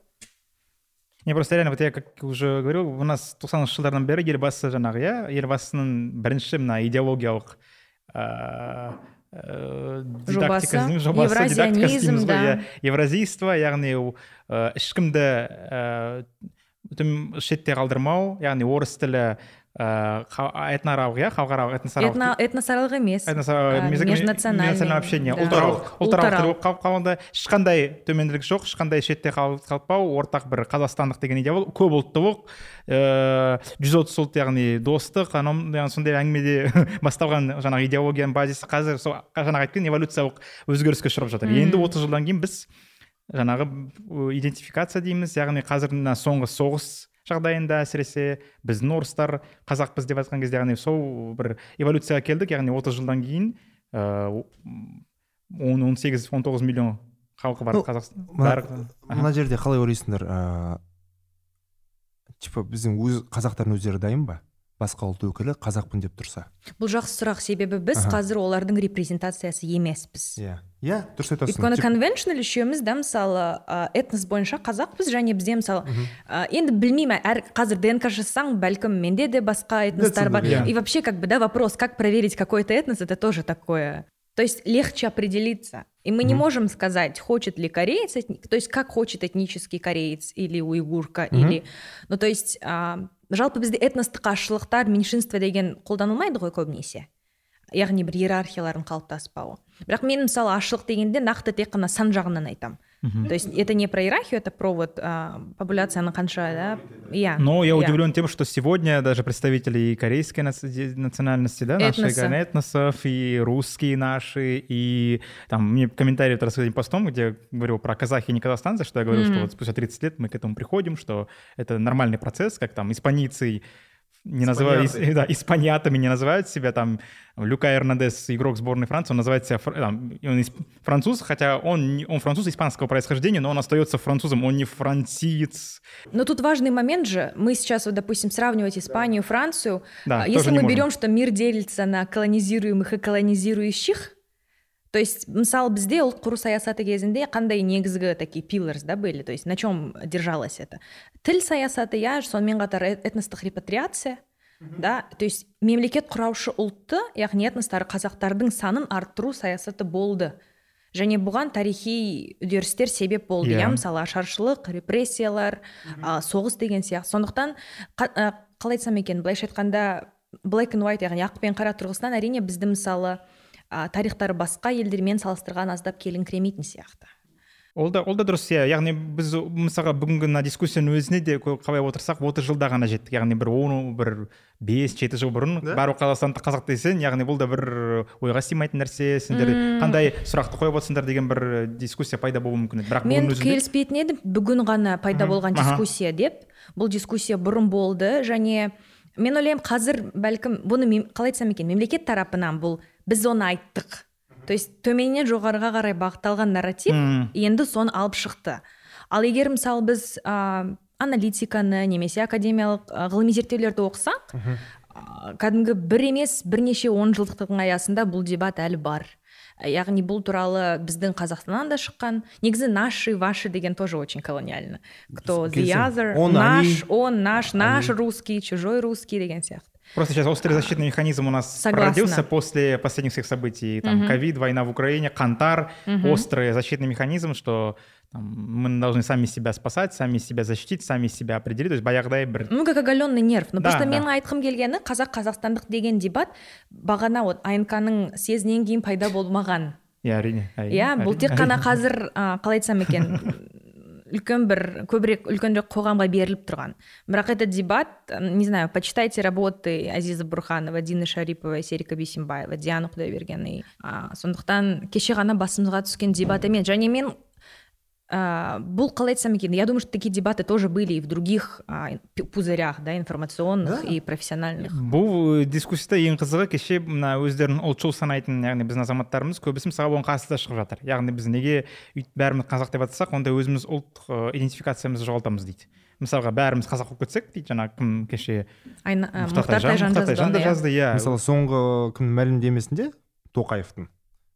Не просто реально вот я как уже говорил у нас тоқсаныншы жылдардан бері елбасы жаңағы иә елбасының бірінші мына идеологиялық ыыы Жобасы, ғой, да. иә. евразийство яғни ешкімді өтім шетте қалдырмау яғни орыс тілі ыыы ха- этноаралық иә халықаралық этносаралық Этно, этносаралық емес этносаралық а, язык- межнациональный, общение. Ұлтаралық ұлтаралық тіл болып қалып қалғанда ешқандай төменділік жоқ ешқандай шетте қал- қалпау ортақ бір қазақстандық деген идея бол көп ұлттылық ыыы жүз отыз ұлт яғни достық анау сондай әңгімеде басталған жаңағы идеологияның базисі қазір сол жаңағы айтқан эволюциялық өзгеріске ұшырап жатыр. Енді отыз жылдан кейін біз жаңағы идентификация дейміз. Яғни қазір мына соңғы соғыс жағдайында әсіресе біздің орыстар қазақпыз деп айтқан кезде яғни сол бір эволюцияға келдік яғни отыз жылдан кейін он он сегіз он тоғыз миллион халқы бар қазақстан мына жерде қалай ойлайсыңдар ыыы типа біздің өз қазақтардың өздері дайын ба? Басқа ұлт өкілі қазақпын деп тұрса? Бұл жақсы сұрақ. Себебі біз Аха. қазір олардың репрезентациясы емеспіз. Иә. Иә дұрыс айтасың. Өйткені конвеншнл үшеуміз да мысалы ә, этнос бойынша қазақпыз және бізде мысалы ә, енді білмеймін әр қазір днк жазсаң бәлкім менде де басқа этностар бар. Иә. и вообще как бы да вопрос как проверить какой то этнос это тоже такое. То есть легче определиться. И мы не можем сказать хочет ли кореец то есть как хочет этнический кореец или уйгурка или ну то есть жалпы бізде этностық азшылықтар меньшинство деген қолданылмайды ғой көбінесе. Яғни бір иерархиялардың қалыптаспауы. Бірақ мен мысалы азшылық дегенде нақты тек қана сан жағынан айтамын то есть это не про иерархию это про вот а, популяцияның қанша да иә Но я иә. удивлен тем, что сегодня даже представители и корейской наци- национальности, да, наших Этноса. этносов, и русские наши, и там мне комментарий вот раз этим постом, где я говорил про казахи и не казахстанцы, что я говорил, что вот спустя 30 лет мы к этому приходим, что это нормальный процесс, как там испанийцы не называют, да, испаньятами не называют себя, там, Люка Эрнандес, игрок сборной Франции, он называет себя, там, он исп- француз, хотя он, не- он француз испанского происхождения, но он остается французом, он не франциец, Но тут важный момент же, мы сейчас вот, допустим, сравнивать Испанию, Францию, Да, а если мы можем. берем, что мир делится на колонизируемых и колонизирующих, то есть мысалы бізде ұлт құру саясаты кезінде қандай негізгі такие пилларс да были? То есть на чем держалось это? Тіл саясаты иә сонымен қатар э- этностық репатриация да. То есть мемлекет құраушы ұлтты яғни этностар қазақтардың санын арттыру саясаты болды. Және бұған тарихи үдерістер себеп болды. Иә. иә мысалы ашаршылық репрессиялар а, соғыс деген сияқты. Сондықтан қа- қалай айтсам екен? Былайша айтқанда black and white яғни ақ пен қара тұрғысынан әрине бізді мысалы а, тарихтары басқа елдермен салыстырған аздап келіңкіремейтін сияқты. Ол да ол да дұрыс иә. Яғни біз мысалға бүгінгі мына дискуссияның өзіне де қалай отырсақ отыз жылда ғана жеттік. Яғни бір он бір бес жеті жыл бұрын Да. барлық қазақстандық қазақ десең яғни бұл да бір ойға сыймайтын нәрсе сендер қандай сұрақты қойып отырсыңдар деген бір дискуссия пайда болуы мүмкін еді. Бірақ мен өзінде келіспейтін едім бүгін ғана пайда болған дискуссия деп. Бұл дискуссия бұрын болды және мен ойлаймын қазір бәлкім бұны мем- қалай айтсам екен мемлекет тарапынан бұл біз оны айттық. То есть төменнен жоғарыға қарай бағытталған нарратив енді соны алып шықты. Ал егер мысалы біз ә, аналитиканы немесе академиялық ә, ғылыми зерттеулерді оқысақ ә, кәдімгі бір емес бірнеше онжылдықтың аясында бұл дебат әлі бар. Яғни бұл туралы біздің қазақстаннан да шыққан негізі наши ваши деген тоже очень колониально. Кто the other? Он, наш они. он наш наш русский чужой русский деген сияқты. Просто сейчас острый защитный механизм у нас Согласна. родился после последних всех событий. Там ковид, война в Украине, Кантар. Острый защитный механизм, что там, мы должны сами себя спасать, сами себя защитить, сами себя определить. То есть баяғыдай бір ну как оголенный нерв но Да, просто да. менің айтқым келгені қазақ қазақстандық деген дебат бағана вот анкның съезінен кейін пайда болмаған иә әрине иә бұл тек қана қазір ә, қалай айтсам екен үлкен бір көбірек үлкенірек қоғамға беріліп тұрған. Бірақ этот дебат не знаю почитайте работы азиза бурханова дины шариповой серика бейсенбаева диана құдайбергеновой а, сондықтан кеше ғана басымызға түскен дебат емес және мен бұл қалай айтсам екен я думаю что такие дебаты тоже были и в других пузырях да информационных и профессиональных. Бұл дискуссияда ең қызығы кеше мына өздерін ұлтшыл санайтын яғни біздің азаматтарымыз көбісі мысалға оған қарсы да шығып жатыр. Яғни біз неге бәріміз қазақ деп атасақ онда өзіміз ұлттық э, идентификациямызды жоғалтамыз дейді. Мысалға бәріміз қазақ болып кетсек дейді жаңағы кім кеше Айна- мұхтар тайжан да жазды жазды иә. иә. Мысалы соңғы күн мәлімдемесінде тоқаевтың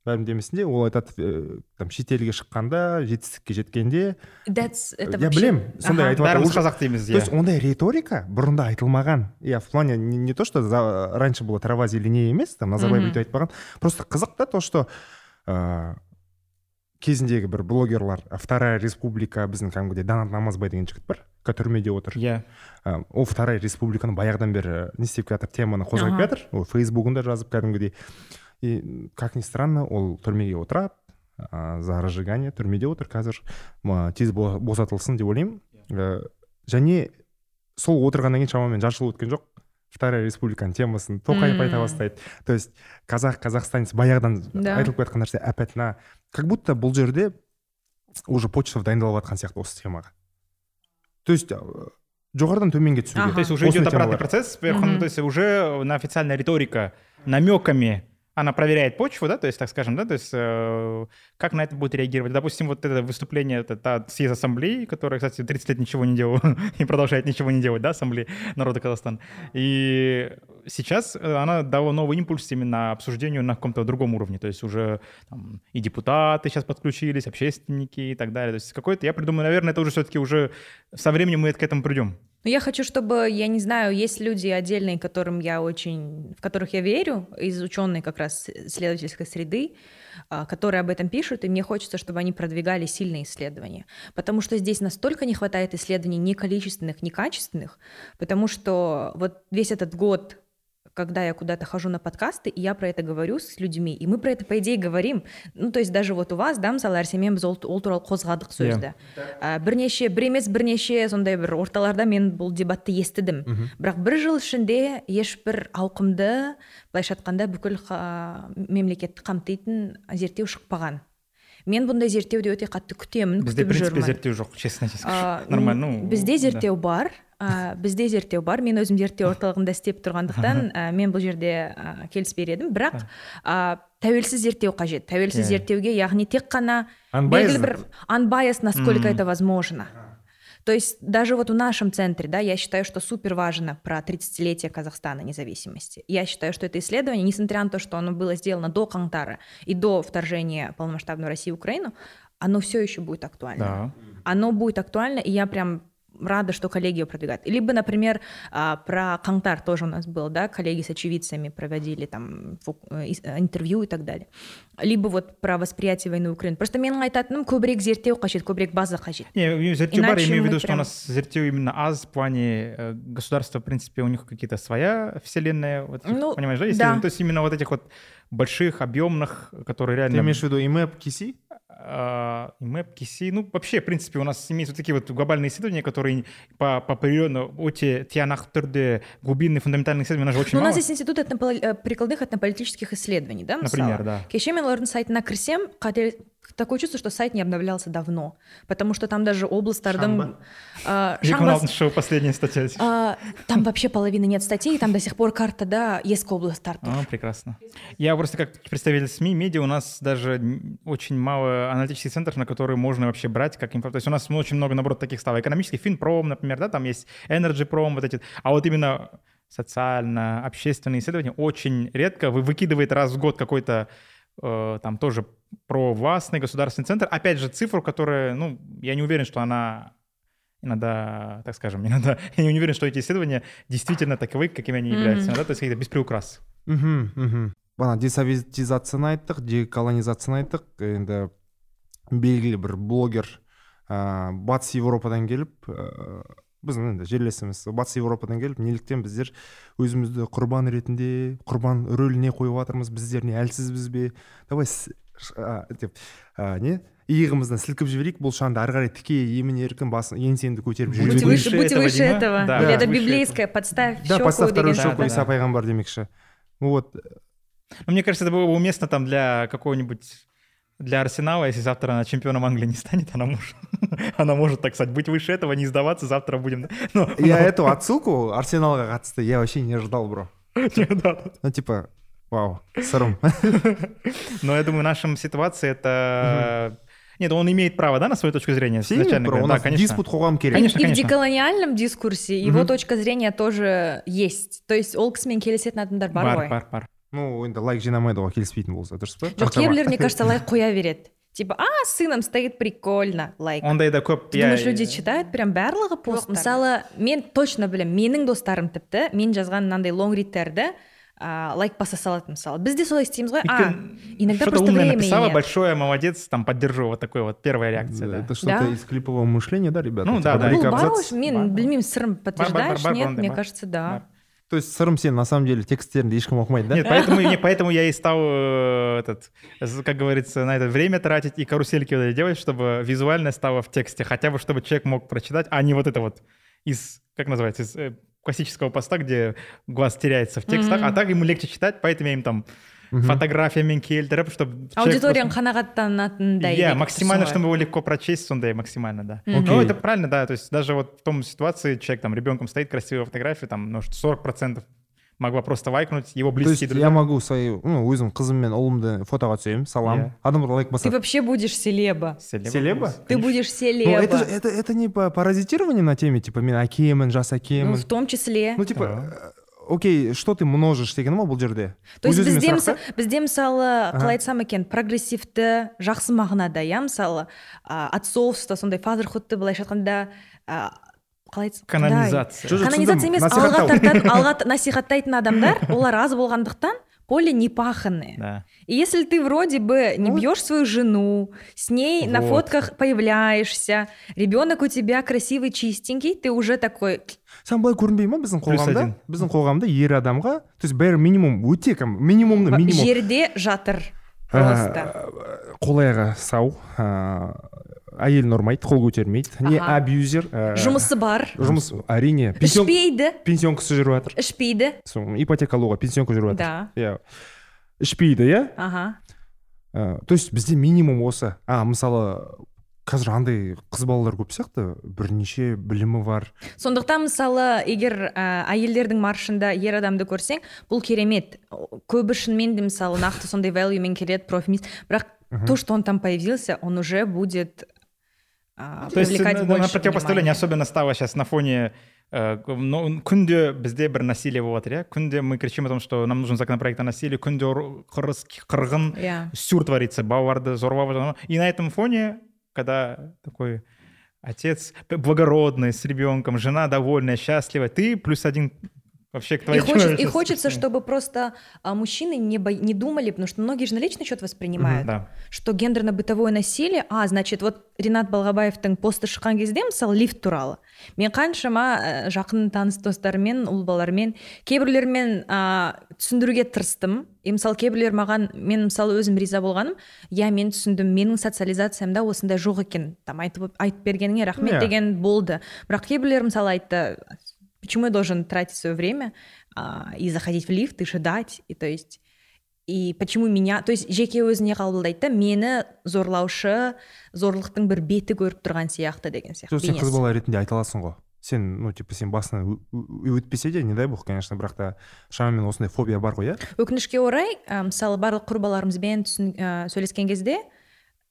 мәлімдемесінде ол айтады э, там шетелге шыққанда жетістікке жеткенде That's- это я білемін сондай айтып жатыр. бәріміз қазақ дейміз то иә. есть ондай риторика бұрында айтылмаған. Иә в плане не, не то что за- раньше было трава зеленее емес там назарбаев бүйтіп айтпаған просто қызық та то что ыыы кезіндегі бір блогерлар вторая республика біздің кәдімгідей данат намазбай деген жігіт бар қазір түрмеде отыр. Иә. Ә, ол вторая республиканы баяғыдан бері не істеп жатыр теманы қозғап Ага. жатыр ол фейсбугында жазып кәдімгідей. И как ни странно ол түрмеге отырады ә, за разжигание түрмеде отыр қазір тез бо- босатылсын деп ойлаймын. Ә, және сол отырғаннан кейін шамамен жарты жыл өткен жоқ. Вторая республиканың темасын тоқаев айта бастайды. То есть казах казахстанец баяғыдан Да. айтылып келе жатқан нәрсе әпәтна как будто бұл жерде уже почтов дайындалып жатқан сияқты осы темаға то есть ә, жоғарыдан төменге түсуге Ага. То есть уже идет обратный процесс, то есть уже на официальная риторика намеками она проверяет почву, да, то есть, так скажем, да, то есть э, как на это будет реагировать. Допустим, вот это выступление, это та съезд ассамблеи, которая, кстати, 30 лет ничего не делала и продолжает ничего не делать, да, ассамблеи народа Казахстана. И сейчас э, она дала новый импульс именно обсуждению на каком-то другом уровне, то есть уже там, и депутаты сейчас подключились, общественники и так далее. То есть какой-то, я придумаю, наверное, это уже все-таки уже со временем мы к этому придем. Но я хочу, чтобы, я не знаю, есть люди отдельные, которым я очень, в которых я верю, из ученой как раз исследовательской среды, а, которые об этом пишут, и мне хочется, чтобы они продвигали сильные исследования. Потому что здесь настолько не хватает исследований ни количественных, ни качественных, потому что вот весь этот год когда я куда-то хожу на подкасты, и я про это говорю с людьми, и мы про это, по идее, говорим. Ну, то есть даже вот у вас, да, мысалы арсенмен біз ол, ол туралы қозғадық сөзді yeah. бірнеше бір емес бірнеше сондай бір орталарда мен бұл дебатты естідім. Mm -hmm. бірақ бір жыл ішінде ешбір ауқымды былайша айтқанда бүкіл мемлекетті қамтитын зерттеу шықпаған. Мен бұндай зерттеуді өте қатты күтемін бізде принципе зерттеу жоқ честно нормально ну бізде зерттеу бар ә, бізде зерттеу бар мен өзім зерттеу орталығында істеп тұрғандықтан ә, мен бұл жерде ә, келіспер едім бірақ ә, тәуелсіз зерттеу қажет тәуелсіз yeah. зерттеуге яғни тек қана белгілі бір unbiased насколько mm. это возможно то есть даже вот в нашем центре, да, я считаю, что супер важно про 30-летие Казахстана независимости. Я считаю, что это исследование, несмотря на то, что оно было сделано до Кантара и до вторжения полномасштабной России в Украину, оно все еще будет актуально. Да. Оно будет актуально, и я прям рада, что коллеги ее продвигают. Либо, например, а, про Кантар тоже у нас был, да, коллеги с очевидцами проводили там э, интервью и так далее. Либо вот про восприятие войны в Украине. Просто менің айтатыным көбірек зерттеу қажет, көбірек база қажет. Не, зерттеу бар, я имею в виду, что у нас зерттеу именно аз в плане э, государства, в принципе, у них какие-то своя вселенная, вот, ну, понимаешь, да? Если, да. То есть именно вот этих вот больших, объемных, которые реально... Ты имеешь в виду КИСИ? Uh, МЭП, КИСИ, ну, вообще, в принципе, у нас имеются такие вот глобальные исследования, которые по, по периоду өте тиянақты глубинные фундаментальные исследования, же очень ну, У нас есть институт этнополи... Э, прикладных этнополитических исследований, да, Например, да. кеше мен олардың сайтына кірсем такое чувство что сайт не обновлялся давно потому что там даже облыстардың ә, шоу последняя статья ә, там вообще половины нет статей там до сих пор карта да ескі облыстардың а, прекрасно. Я просто как представитель СМИ медиа у нас даже очень мало аналитических центров на которые можно вообще брать как информацию то есть у нас очень много наоборот таких стало. Экономический Финпром например да там есть Energy Prom вот эти. А вот именно социально-общественные исследования очень редко вы выкидывает раз в год какой-то там тоже про властный государственный центр. Опять же, цифру, которая, ну, я не уверен, что она иногда, так скажем, иногда, я не уверен, что эти исследования действительно таковы, какими они являются, mm-hmm. иногда, то есть без приукрас. мхм мхм бағана десоветизацияны айттық деколонизацияны айттық енді белгілі бір блогер ә, батыс европадан келіп ә, біздің енді жерлесіміз батыс еуропадан келіп неліктен біздер өзімізді құрбан ретінде құрбан рөліне қойып жатырмыз біздер не әлсізбіз бе? Давай деп не? Иығымыздан сілкіп жіберейік бұл шаңды ары қарай тіке емін еркін басын еңсеңді көтеріп жүре будь выше, будь выше этого. да, или это библейское подставь да подставь вторую щеку иса пайғамбар демекші вот. Ну, мне кажется это было бы уместно там для какого-нибудь для Арсенала, если завтра она чемпионом Англии не станет, она может, она может, так сказать, быть выше этого, не сдаваться, завтра будем... Но, я но... эту отсылку Арсеналға қатысты я вообще не ожидал, бро. ну, типа, Вау, сырым. Но я думаю, в нашем ситуации это... Нет, он имеет право, да, на свою точку зрения? Все имеют право, у нас да, диспут қоғам керек. Конечно, и конечно. в деколониальном дискурсе его точка зрения тоже есть. То есть ол кісімен келісетін адамдар бар ғой. Бар, бар, бар. Ну, енді лайк жинамайды ғой келіспейтін болса, дұрыс па? Жоқ, кейбіреулер, мне кажется, лайк қоя береді. Типа, а, сыном стоит прикольно, лайк. Ондай да көп. Ты думаешь, люди читают прям барлығы пост? Мысалы, мен точно білем, менің достарым тіпті, мен жазған мынандай лонгридтерді, а, лайк баса салады мысалы. Біз де солай істейміз ғой. А иногда что просто время написала большое молодец там поддержу вот такой вот первая реакция да, это что-то из клипового мышления да ребята? Ну да да. бұл бар мен білмеймін сырым подтверждаешь нет мне кажется да. То есть сырым сен на самом деле тексттерінде ешкім оқымайды да нет поэтому не поэтому я и стал э, этот как говорится на это время тратить и карусельки вот делать чтобы визуально стало в тексте хотя бы чтобы человек мог прочитать а не вот это вот из как называется из э, классического поста, где глаз теряется в текстах, mm-hmm. а так ему легче читать, поэтому я им там mm-hmm. фотографиямен келтіріп чтобы аудиторияң қанағаттанатындай иә максимально чтобы его легко прочесть сондай максимально да mm-hmm. ну это правильно да то есть даже вот в том ситуации человек там ребенком стоит красивая фотография там ну 40 процентов могла просто лайкнуть его то близкие есть друзья. я могу свою ну өзім қызым мен ұлымды фотоға түсемін саламын Иә. адамдар лайк Ты басады вообще будешь селеба. Селеба. Селеба? Ты Конечно. будешь ну селеба. это же- это это не по паразитирование на теме типа мен әкемін жас Ну, әкемін в том числе. ну типа э, окей что ты множишь деген ғой бұл жерде? То есть бізде, бізде мысалы қалай айтсам екен прогрессивті жақсы мағынада иә? Мысалы отцовство сондай фазерхудты былайша айтқанда қалай айтсам Канонизация. Канонизация емес алға тартатын алға насихаттайтын адамдар олар аз болғандықтан поле непаханные Да. И если ты вроде бы не Ну, бьешь свою жену, с ней на Вот. фотках появляешься, ребенок у тебя красивый, чистенький, ты уже такой, саған былай көрінбей ма біздің қоғамда біздің қоғамда ер адамға то есть бәрі минимум өте кәдімгі минимумды минимум жерде жатыр Ә, просто. қол аяғы сау ә, әйелін ұрмайды қол көтермейді не Аха. абьюзер ә, жұмысы бар. жұмыс әрине пенсион ішпейді. пенсионкасы жүріп жатыр. Ішпейді. Ипотека алуға пенсионка жүріп жатыр. Да. Иә. Ішпейді иә? Ага Ә, то есть бізде минимум осы а мысалы қазір андай қыз балалар көп сияқты бірнеше білімі бар. Сондықтан мысалы егер ә, әйелдердің маршында ер адамды көрсең бұл керемет. Көбі шынымен де мысалы нақты сондай валюмен келеді профемист бірақ то что он там появился он уже будет а, То есть привлекать на, больше противопоставление внимания. особенно стало сейчас на фоне э, ну, күнде бізде бір насилие болып жатыр иә күнде мы кричим о том что нам нужен законопроект о насилии күнде қырыс қырғын Иә. сюр творится балаларды зорлап жатыр и на этом фоне когда такой отец благородный с ребенком жена довольная счастливая ты плюс один вообще к И, твоей и человечности. хочется, чтобы просто а, мужчины не, бо- не думали, потому что многие же на личный счет воспринимают, да что гендерно-бытовое насилие, а, значит, вот Ренат Балғабаевтың посты шыққан кезде мысалы лифт туралы мен қаншама жақын таныс достарыммен ұл балалармен кейбіреулермен ә, түсіндіруге тырыстым и мысалы кейбіреулер маған мен мысалы өзім риза болғаным иә мен түсіндім менің социализациямда осындай жоқ екен там айтып айтып бергеніңе рахмет Иә. деген болды бірақ кейбіреулер мысалы айтты почему я должен тратить свое время а, и заходить в лифт и ждать и то есть и почему меня то есть жеке өзіне қабылдайды да мені зорлаушы зорлықтың бір беті көріп тұрған сияқты деген сияқты сен қыз бала ретінде айта аласың ғой. Сен ну типа сен басынан өтпесе де не дай бог конечно бірақ та шамамен осындай фобия бар ғой иә? Өкінішке орай ә, мысалы барлық құрбыларымызбен түсін, ә, сөйлескен кезде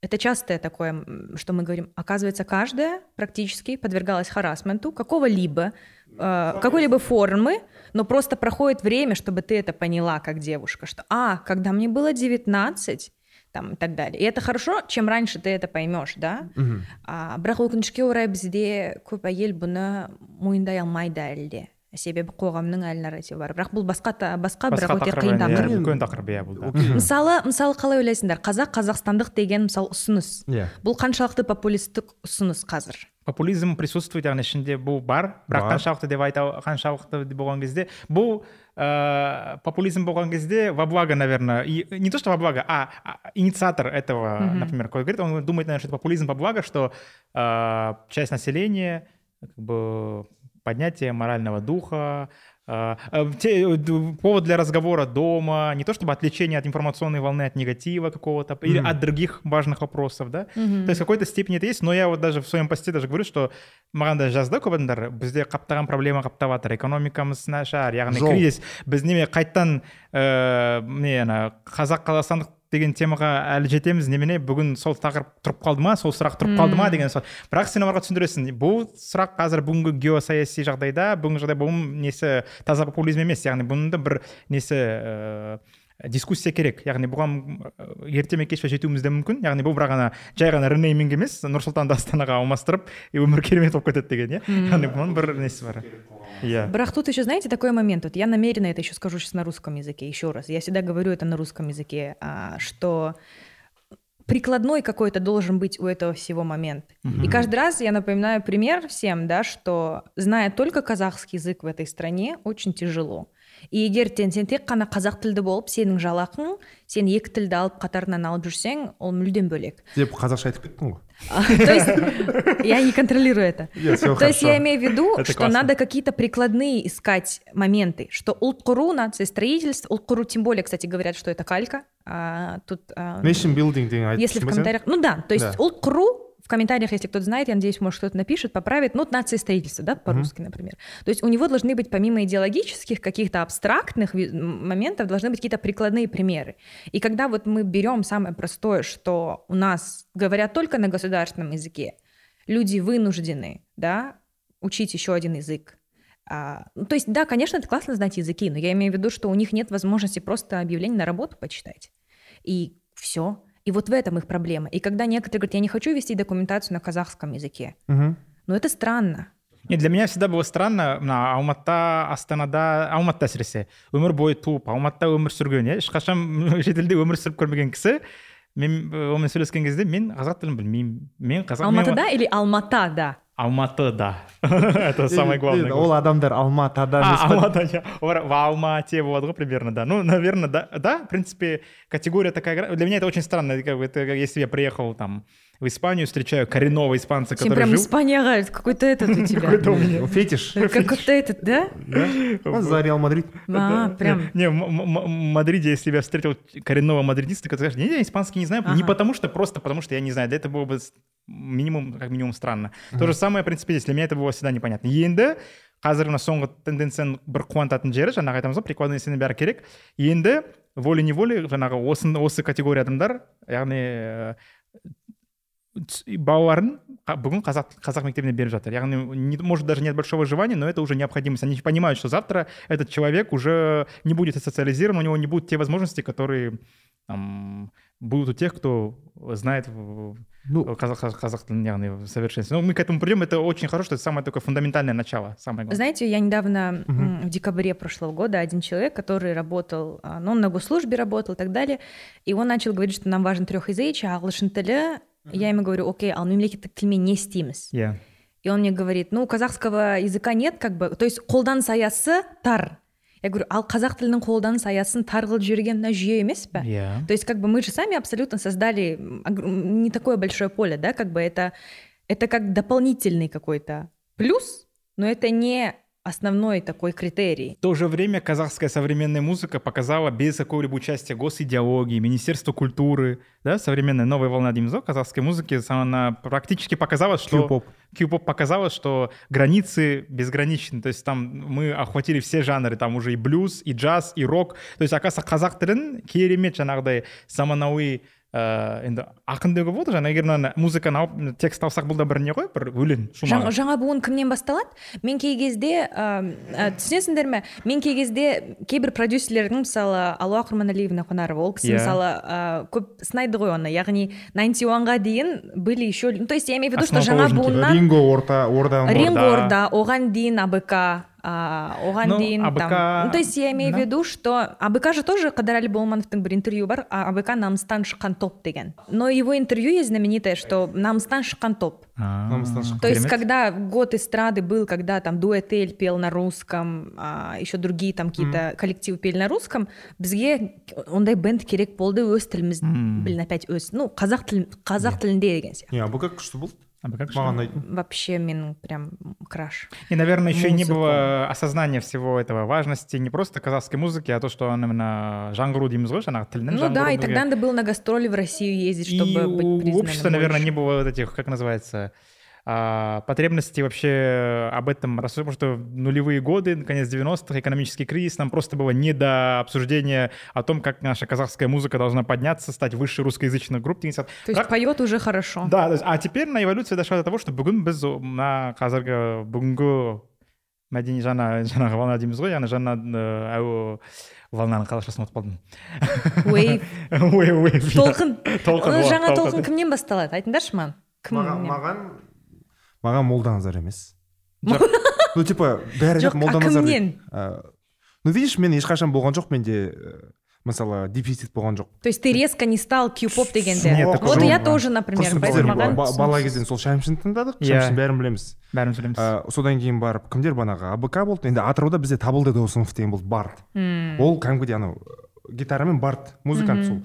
это частое такое, что мы говорим, оказывается, каждая практически подвергалась харасменту какого-либо, э, какой-либо формы, но просто проходит время, чтобы ты это поняла как девушка, что, а, когда мне было 19, там, и так далее. И это хорошо, чем раньше ты это поймешь, да? мхм а, бірақ өкінішке орай бізде көп әйел бұны мойындай алмайды әлі де себебі қоғамның әлі нарративі бар. Бірақ бұл басқа та, басқа, басқа бірақ өте қиын иә, тақырып үлкен тақырып иә бұл да. мысалы мысалы қалай ойлайсыңдар? Қазақ қазақстандық деген мысалы ұсыныс. Иә. Бұл қаншалықты популистік ұсыныс қазір? Популизм присутствует яғни ішінде бұл бар. Бірақ Бар. қаншалықты деп айта қаншалықты болған кезде бұл ә, популизм болған кезде во благо наверное. И не то что во благо а, а инициатор этого Мгм. например какой говорит он думает наверное что это популизм во благо что э, часть населения как бы поднятие морального духа э, э, те- э, повод для разговора дома, не то чтобы отвлечение от информационной волны, от негатива какого-то или Мгм. от других важных вопросов, да, Мгм. то есть в какой-то степени это есть но я вот даже в своем посте даже говорю что маған да жазды көп адамдар бізде қаптаған проблема қаптап жатыр экономикамыз нашар яғни кризис біз неме қайтадан ыыы не ана қазақ қазақстандық деген темаға әлі жетеміз немене? Бүгін сол тақырып тұрып қалды ма? Сол сұрақ тұрып қалды ма? Деген сол бірақ сен оларға түсіндіресің бұл сұрақ қазір бүгінгі геосаяси жағдайда бүгінгі жағдай бұл несі таза популизм емес яғни бұның да бір несі ыыы дискуссия керек. Яғни бұған ы, ерте ме кеш пе жетуіміз де мүмкін. Яғни бұл бірақ ана жай ғана ренейминг емес нұр сұлтанды астанаға алмастырып өмір керемет болып кетеді деген иә? Яғни бұның бір несі бар? Иә Брах, тут еще, знаете, такой момент. Вот я намеренно это еще скажу сейчас на русском языке, еще раз. Я всегда говорю это на русском языке, а, что прикладной какой-то должен быть у этого всего момент. И каждый раз я напоминаю пример всем, да, что зная только казахский язык в этой стране, очень тяжело. И егер сен сен тек қана қазақ тілді болып сенің жалақың сен екі тілді алып қатарынан алып жүрсең ол мүлдем бөлек. Деп қазақша айтып кеттің ғой. То есть я не контролирую это. То есть я имею в виду, что надо какие-то прикладные искать моменты, что улткуру, нациостроительство, улткуру тем более, кстати, говорят, что это калька. Тут, а, nation building деген айтып если в комментариях, ну да, то есть Да. улткуру в комментариях, если кто-то знает, я надеюсь, может кто-то напишет, поправит, ну, нации строительства, да, по-русски, например. То есть у него должны быть, помимо идеологических каких-то абстрактных моментов, должны быть какие-то прикладные примеры. И когда вот мы берем самое простое, что у нас говорят только на государственном языке, люди вынуждены, да, учить еще один язык, а, ну, то есть, да, конечно, это классно знать языки, но я имею в виду, что у них нет возможности просто объявление на работу почитать. И все. И вот в этом их проблема. И когда некоторые говорят, я не хочу вести документацию на казахском языке, угу. ну это странно. Не, для меня всегда было странно мына алматыда астанада алматыда әсіресе өмір бойы туып алматыда өмір сүрген иә ешқашан шетелде өмір сүріп көрмеген кісі мен онымен сөйлескен кезде мен қазақ тілін білмеймін мен қазақ алматыда или алматада алматыда это самое главное. ол адамдар алматыда а алматы иә олар в алмате болады ғой примерно да. Ну наверное да. Да в принципе категория такая для меня это очень странно это если я приехал там в Испанию, встречаю коренного испанца, который прям жил... Испания, какой-то этот у тебя. Какой-то у меня. Фетиш. Как-то этот, да? Да. За Реал Мадрид. А, прям. Не, в Мадриде, если я встретил коренного мадридиста, который скажет, не, я испанский не знаю, не потому что, просто потому что я не знаю. Для этого было бы минимум, как минимум странно. То же самое, в принципе, здесь. Для меня это было всегда непонятно. Енді қазір мына соңғы тенденцияның бір қуантатын жері жаңағы айтамыз ғой прикладной сенің бәрі керек енді волей неволей жаңағы осы осы категория адамдар яғни балаларын бүгін қазақ қазақ мектебіне беріп жатыр яғни не, может даже нет большого желания но это уже необходимость они понимают что завтра этот человек уже не будет социализирован у него не будут те возможности которые там, будут у тех кто знает ну, казах, казах яғни в совершенстве но мы к этому придем это очень хорошо это самое такое фундаментальное начало самое главное знаете я недавно угу. в декабре прошлого года один человек который работал ну он на госслужбе работал и так далее и он начал говорить что нам важен трехязычие ағылшын тілі я ему говорю, окей, ал мемлекеттік тілмен не істейміз? Иә. И он мне говорит, ну, казахского языка нет, как бы, то есть қолданыс аясы тар. Я говорю, ал қазақ тілінің қолданыс аясын тар қылып жіберген мына жүйе емес пе yeah. то есть как бы мы же сами абсолютно создали не такое большое поле да как бы это это как дополнительный какой-то плюс но это не основной такой критерий. В то же время казахская современная музыка показала без какого-либо участия госидеологии, Министерства культуры, да, современная новая волна Димзо казахской музыки, она практически показала, что... Q-поп. Q-поп показала, что границы безграничны, то есть там мы охватили все жанры, там уже и блюз, и джаз, и рок, то есть оказывается қазақ тілін керемет жаңағыдай заманауи ә, енді ақын деуге болады. Жаңа егер мына музыканы алып текст алсақ бұл да бір не ғой бір өлең жаңа, жаңа буын кімнен басталады? Мен кей кезде ә, түсінесіңдер ме? Мен кей кезде кейбір продюсерлердің мысалы алуа құрманалиевна қонарова ол кісі yeah. Иә. мысалы ә, көп сынайды ғой оны. Яғни найнти уанға дейін были еще ну то есть я имею в виду что жаңа буыннан ринго орта орда ринго орда. оған дейін абк а, оған ну, дейін АБК... там. Ну, то есть я имею в виду что абк же тоже қадырәлі болмановтың бір интервью бар абк намыстан шыққан топ деген. Но его интервью есть знаменитое что намыстан шыққан топ то есть когда год эстрады был когда там дуэт эль пел на русском а, еще другие там какие-то коллективы пели на русском бізге ондай бенд керек болды өз тіліміз блин опять өз. Ну қазақ тіл қазақ тілінде деген сияқты. Абк күшті болды а как маған ұнайтын вообще мен прям краш и наверное еще и не было осознания всего этого важности не просто казахской музыки а то что он именно жаңғыру дейміз ғой жаңағы тілінің ну да и тогда надо было на гастроли в россию ездить чтобы быть признанным у общества наверное не было вот этих как называется а, потребности вообще об этом рассуждать, потому что нулевые годы, конец 90-х, экономический кризис, нам просто было не до обсуждения о том, как наша казахская музыка должна подняться, стать выше русскоязычных групп. То есть как... поет уже хорошо. Да, а теперь на эволюция дошла до того, что бүгін біз на қазіргі бүгінгі мәдени жаңа жаңағы волна дейміз ғой яғни жаңа әу волнаны қалайшасын ұмытып қалдым уэйв уэйв толқын толқын жаңа толқын кімнен басталады айтыңдаршы маған кім маған маған молданазар емес. Ну типа бәрі жоқ молданазар кімнен ну видишь мен ешқашан болған жоқ менде мысалы дефицит болған жоқ. То есть ты резко не стал кью поп дегенде вот я тоже например бала кезден сол шәмшіні тыңдадық иә. шәмшіні бәрін білеміз. Бәріміз білеміз. Содан кейін барып кімдер бағанағы абк болды. Енді атырауда бізде табылды досымов деген болды бард ол кәдімгідей анау гитарамен бард музыкант сол.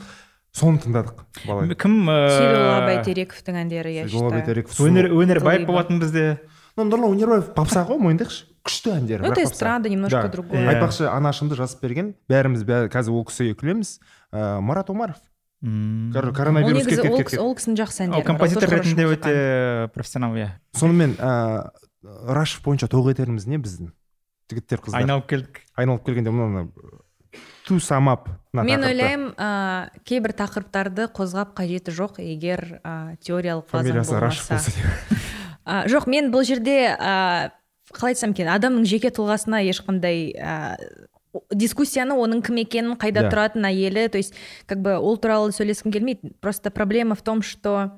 Соны тыңдадық бала кім сейдолла бәйтерековтің әндері я сейдолла бәйтереков өнер өнербаев болатын бізде. Ну нұрлан өнербаев попса ғой мойындайықшы. Күшті әндері ну это эстрада немножко другое. Айтпақшы анашымды жазып берген. Бәріміз қазір ол кісіге күлеміз. Марат омаров. М. Кор- ол коронавирус ол, кісінің жақсы әндері. композитор ретінде өте профессионал иә сонымен ә, рашев бойынша тоқетеріміз не біздің? Жігіттер қыздар. Айналып келдік. Айналып келгенде мынаны ту самап мен ойлаймын ә, кейбір тақырыптарды қозғап қажеті жоқ егер ә, теориялық базаң фамилиясы рашев болмаса. болса жоқ мен бұл жерде ә, қалай айтсам екен адамның жеке тұлғасына ешқандай ә, дискуссияны оның кім екенін қайда Да. тұратын әйелі то есть как бы ол туралы сөйлескім келмейді. Просто проблема в том что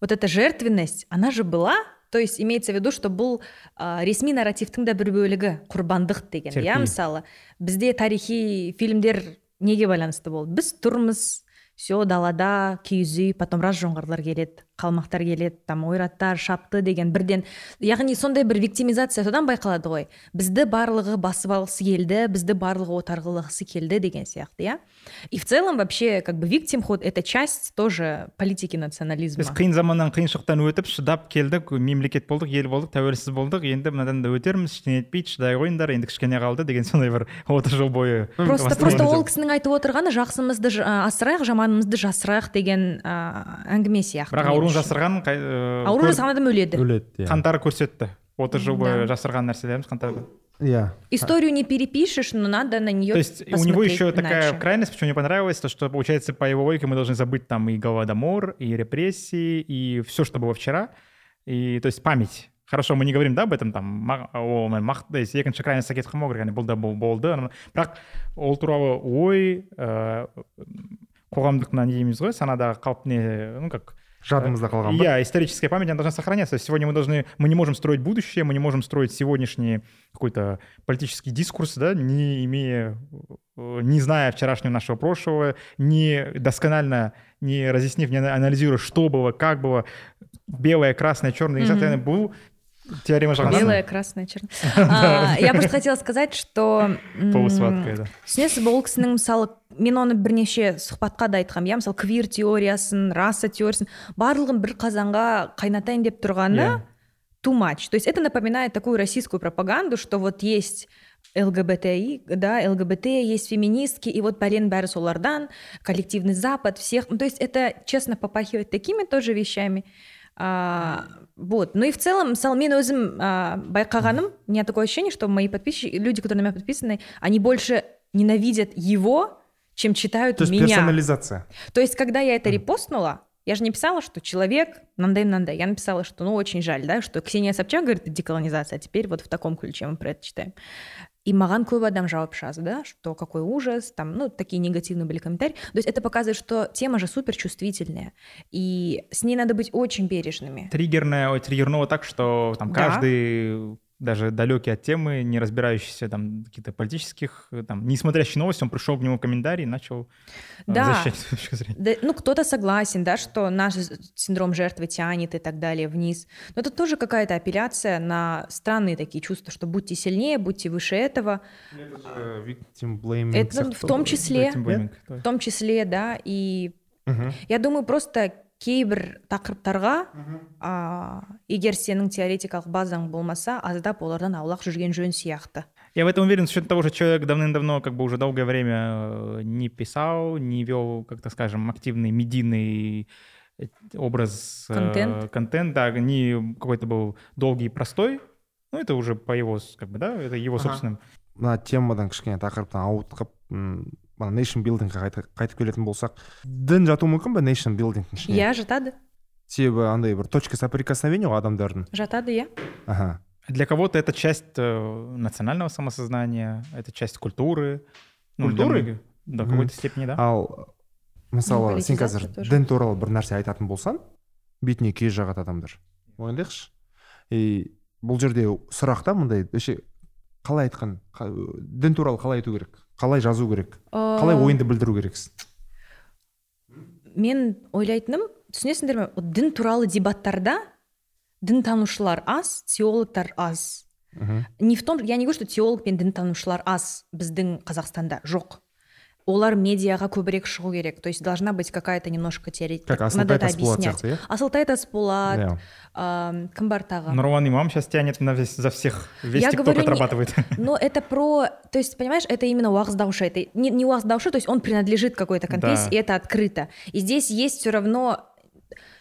вот эта жертвенность она же была то есть имеется в виду что бұл ә, ресми нарративтің да бір бөлігі құрбандық деген иә мысалы. Бізде тарихи фильмдер неге байланысты болды? Біз тұрмыз все далада киіз үй потом раз жоңғарлар келеді. Қалмақтар келеді там ойраттар шапты деген бірден яғни сондай бір виктимизация содан байқалады ғой. Бізді барлығы басып алғысы келді бізді барлығы отарғылағысы келді деген сияқты иә. И в целом вообще как бы виктимхуд это часть тоже политики национализма. Біз қиын заманнан қиыншылықтан өтіп шыдап келдік мемлекет болдық ел болдық тәуелсіз болдық. Енді мынадан да өтерміз ештеңе етпейді шыдай қойыңдар енді кішкене қалды деген сондай бір отыз жыл бойы просто просто ол кісінің айтып отырғаны жақсымызды асырайық жаманымызды жасырайық деген ә, әңгіме сияқты бірақ ауруын жасырған қай- ә, жасаған адам өледі. Өледі иә. Қандары көрсетті. отыз жыл бойы жасырған нәрселеріміз қантар иә. Историю не перепишешь но надо на нее То есть у него еще такая крайность, почему мне понравилось, то что, получается, по его логике мы должны забыть там и голодомор, и репрессии, и все, что было вчера. И, то есть память. Хорошо, мы не говорим, да, об этом там, о, мен екінші крайностьқа кетіп қалмау керек яғни бұл да бұл болды бірақ ол туралы ой ә, қоғамдық мына не дейміз ғой санадағы қалып не ну как жадымызда қалған ба Я, историческая память, она должна сохраняться. Сегодня мы должны, мы не можем строить будущее, мы не можем строить сегодняшний какой-то политический дискурс, да, не имея, э, не зная вчерашнего нашего прошлого, не досконально, не разъяснив, не анализируя, что было, как было, белое, красное, черное, Мгм. был теорема Жаргана. белое красное черное А, я просто хотела сказать что м, Полусладкое, да. түсінесіз бе ол кісінің мысалы мен оны бірнеше сұхбатқа да айтқанмын иә мысалы квир теориясын раса теориясын барлығын бір қазанға қайнатайын деп тұрғаны Иә. too much то есть это напоминает такую российскую пропаганду что вот есть ЛГБТИ, да, ЛГБТ, есть феминистки, и вот бәлен бәрі солардан, коллективный Запад, всех. Ну, то есть это, честно, попахивает такими тоже вещами. а, вот. Ну и в целом, мысалы мен өзім а, байқағаным, у меня такое ощущение, что мои подписчики, люди, которые на меня подписаны, они больше ненавидят его, чем читают то есть меня. персонализация То есть, когда я это репостнула, я же не писала, что человек нандай нандай. Я написала, что ну очень жаль, да, что Ксения Собчак говорит, деколонизация, а теперь вот в таком ключе мы про это читаем. И маған көп адам жауап жазды, да, что какой ужас, там, ну, такие негативные были комментарии. То есть это показывает, что тема же супер чувствительная, и с ней надо быть очень бережными. Триггерное, ой, триггернуло так, что там Да. каждый даже далекий от темы, не разбирающийся там в каких-то политических, э, там, не смотрящий новости, он пришел к нему в комментарий и начал э, Да. защищать свою точку зрения. Да, ну, кто-то согласен, да, что наш синдром жертвы тянет и так далее вниз. Но это тоже какая-то апелляция на странные такие чувства, что будьте сильнее, будьте выше этого. Э, victim blaming Это в том числе, Victim blaming. в том числе, да, и Мгм. я думаю, просто кейбір тақырыптарға а, егер сенің теоретикалық базаң болмаса аздап олардан аулақ жүрген жөн сияқты Я в этом уверен, с учетом того, что человек давным-давно, как бы уже долгое время э, не писал, не вел, как-то скажем, активный медийный э, образ, э, Контент. контент, да, не какой-то был долгий и простой. Ну, это уже по его, как бы, да, это его Ага. собственным. мына темадан кішкене тақырыптан ауытқып м, мына нейшн билдингке қайтып келетін болсақ дін жатуы мүмкін ба нейшн билдингтің ішіне? Иә жатады. Себебі андай бір точка соприкосновения ғой адамдардың. Жатады иә. Аха. Для кого-то это часть э, национального самосознания, это часть культуры. Ну, Культуры? в Мгм. какой-то степени, да. ал мысалы Ну, сен қазір дін туралы бір нәрсе айтатын болсаң бетіне кез жағады адамдар. Ойлайықшы и бұл жерде сұрақ та мындай. Вообще қалай айтқан қа- дін туралы қалай айту керек? Қалай жазу керек? қалай ойыңды білдіру керексің? Мен ойлайтыным түсінесіңдер ме дін туралы дебаттарда дінтанушылар аз теологтар аз. Мгм. не в том я не говорю что теолог пен дінтанушылар аз біздің қазақстанда жоқ. олар медиаға көбірек шығу керек то есть должна быть какая то немножко теоретика Как надо это Асылтай Тасболат объяснять сияқты, иә? асылтай тасболат Иә. ам, кім бар тағы Нурлан Имам сейчас тянет на весь, за всех. Весь Я ТикТок говорю, не- отрабатывает. Но это про, то есть, понимаешь, это именно уағыздаушы, это не, не уағыздаушы, то есть он принадлежит какой-то конфессии, Да. и это открыто. И здесь есть все равно,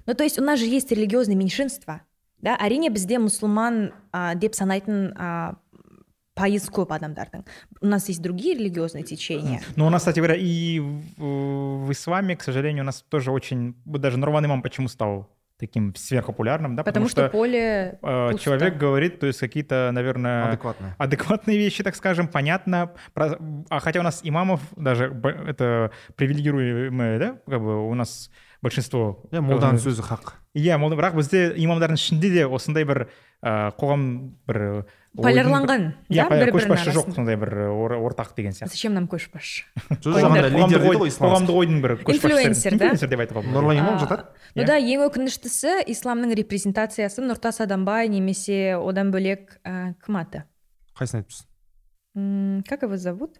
ну то есть у нас же есть религиозные меньшинства, да, әрине бізде мұсылман а, деп санайтын а, пайыз көп адамдардың. У нас есть другие религиозные течения. Но у нас, кстати говоря, и в, в исламе, к сожалению, у нас тоже очень... Вот даже Нурлан Имам почему стал таким сверхпопулярным, да? Потому, что, поле э, пусто. человек говорит, то есть какие-то, наверное, Адекватно. адекватные вещи, так скажем, понятно. Про- А хотя у нас имамов даже б- это привилегируемое, да, как бы у нас большинство. иә молданың сөзі хақ Иә, молда бірақ бізде имамдардың ішінде де осындай бір ә, қоғам бір ойдың бір- Полярланған, иә көшбасшы жоқ сондай бір ор- ортақ деген сияқты. Зачем нам көшбасшы? қоғамдық ойдың бір Инфлюенсер, да? инфлюенсер деп айтуға болады нұрлан имам жатады Ну Иә. да, ең өкініштісі исламның репрезентациясы нұртас адамбай немесе одан бөлек кім аты? Қайсысын айтыпсыз? М, как его зовут?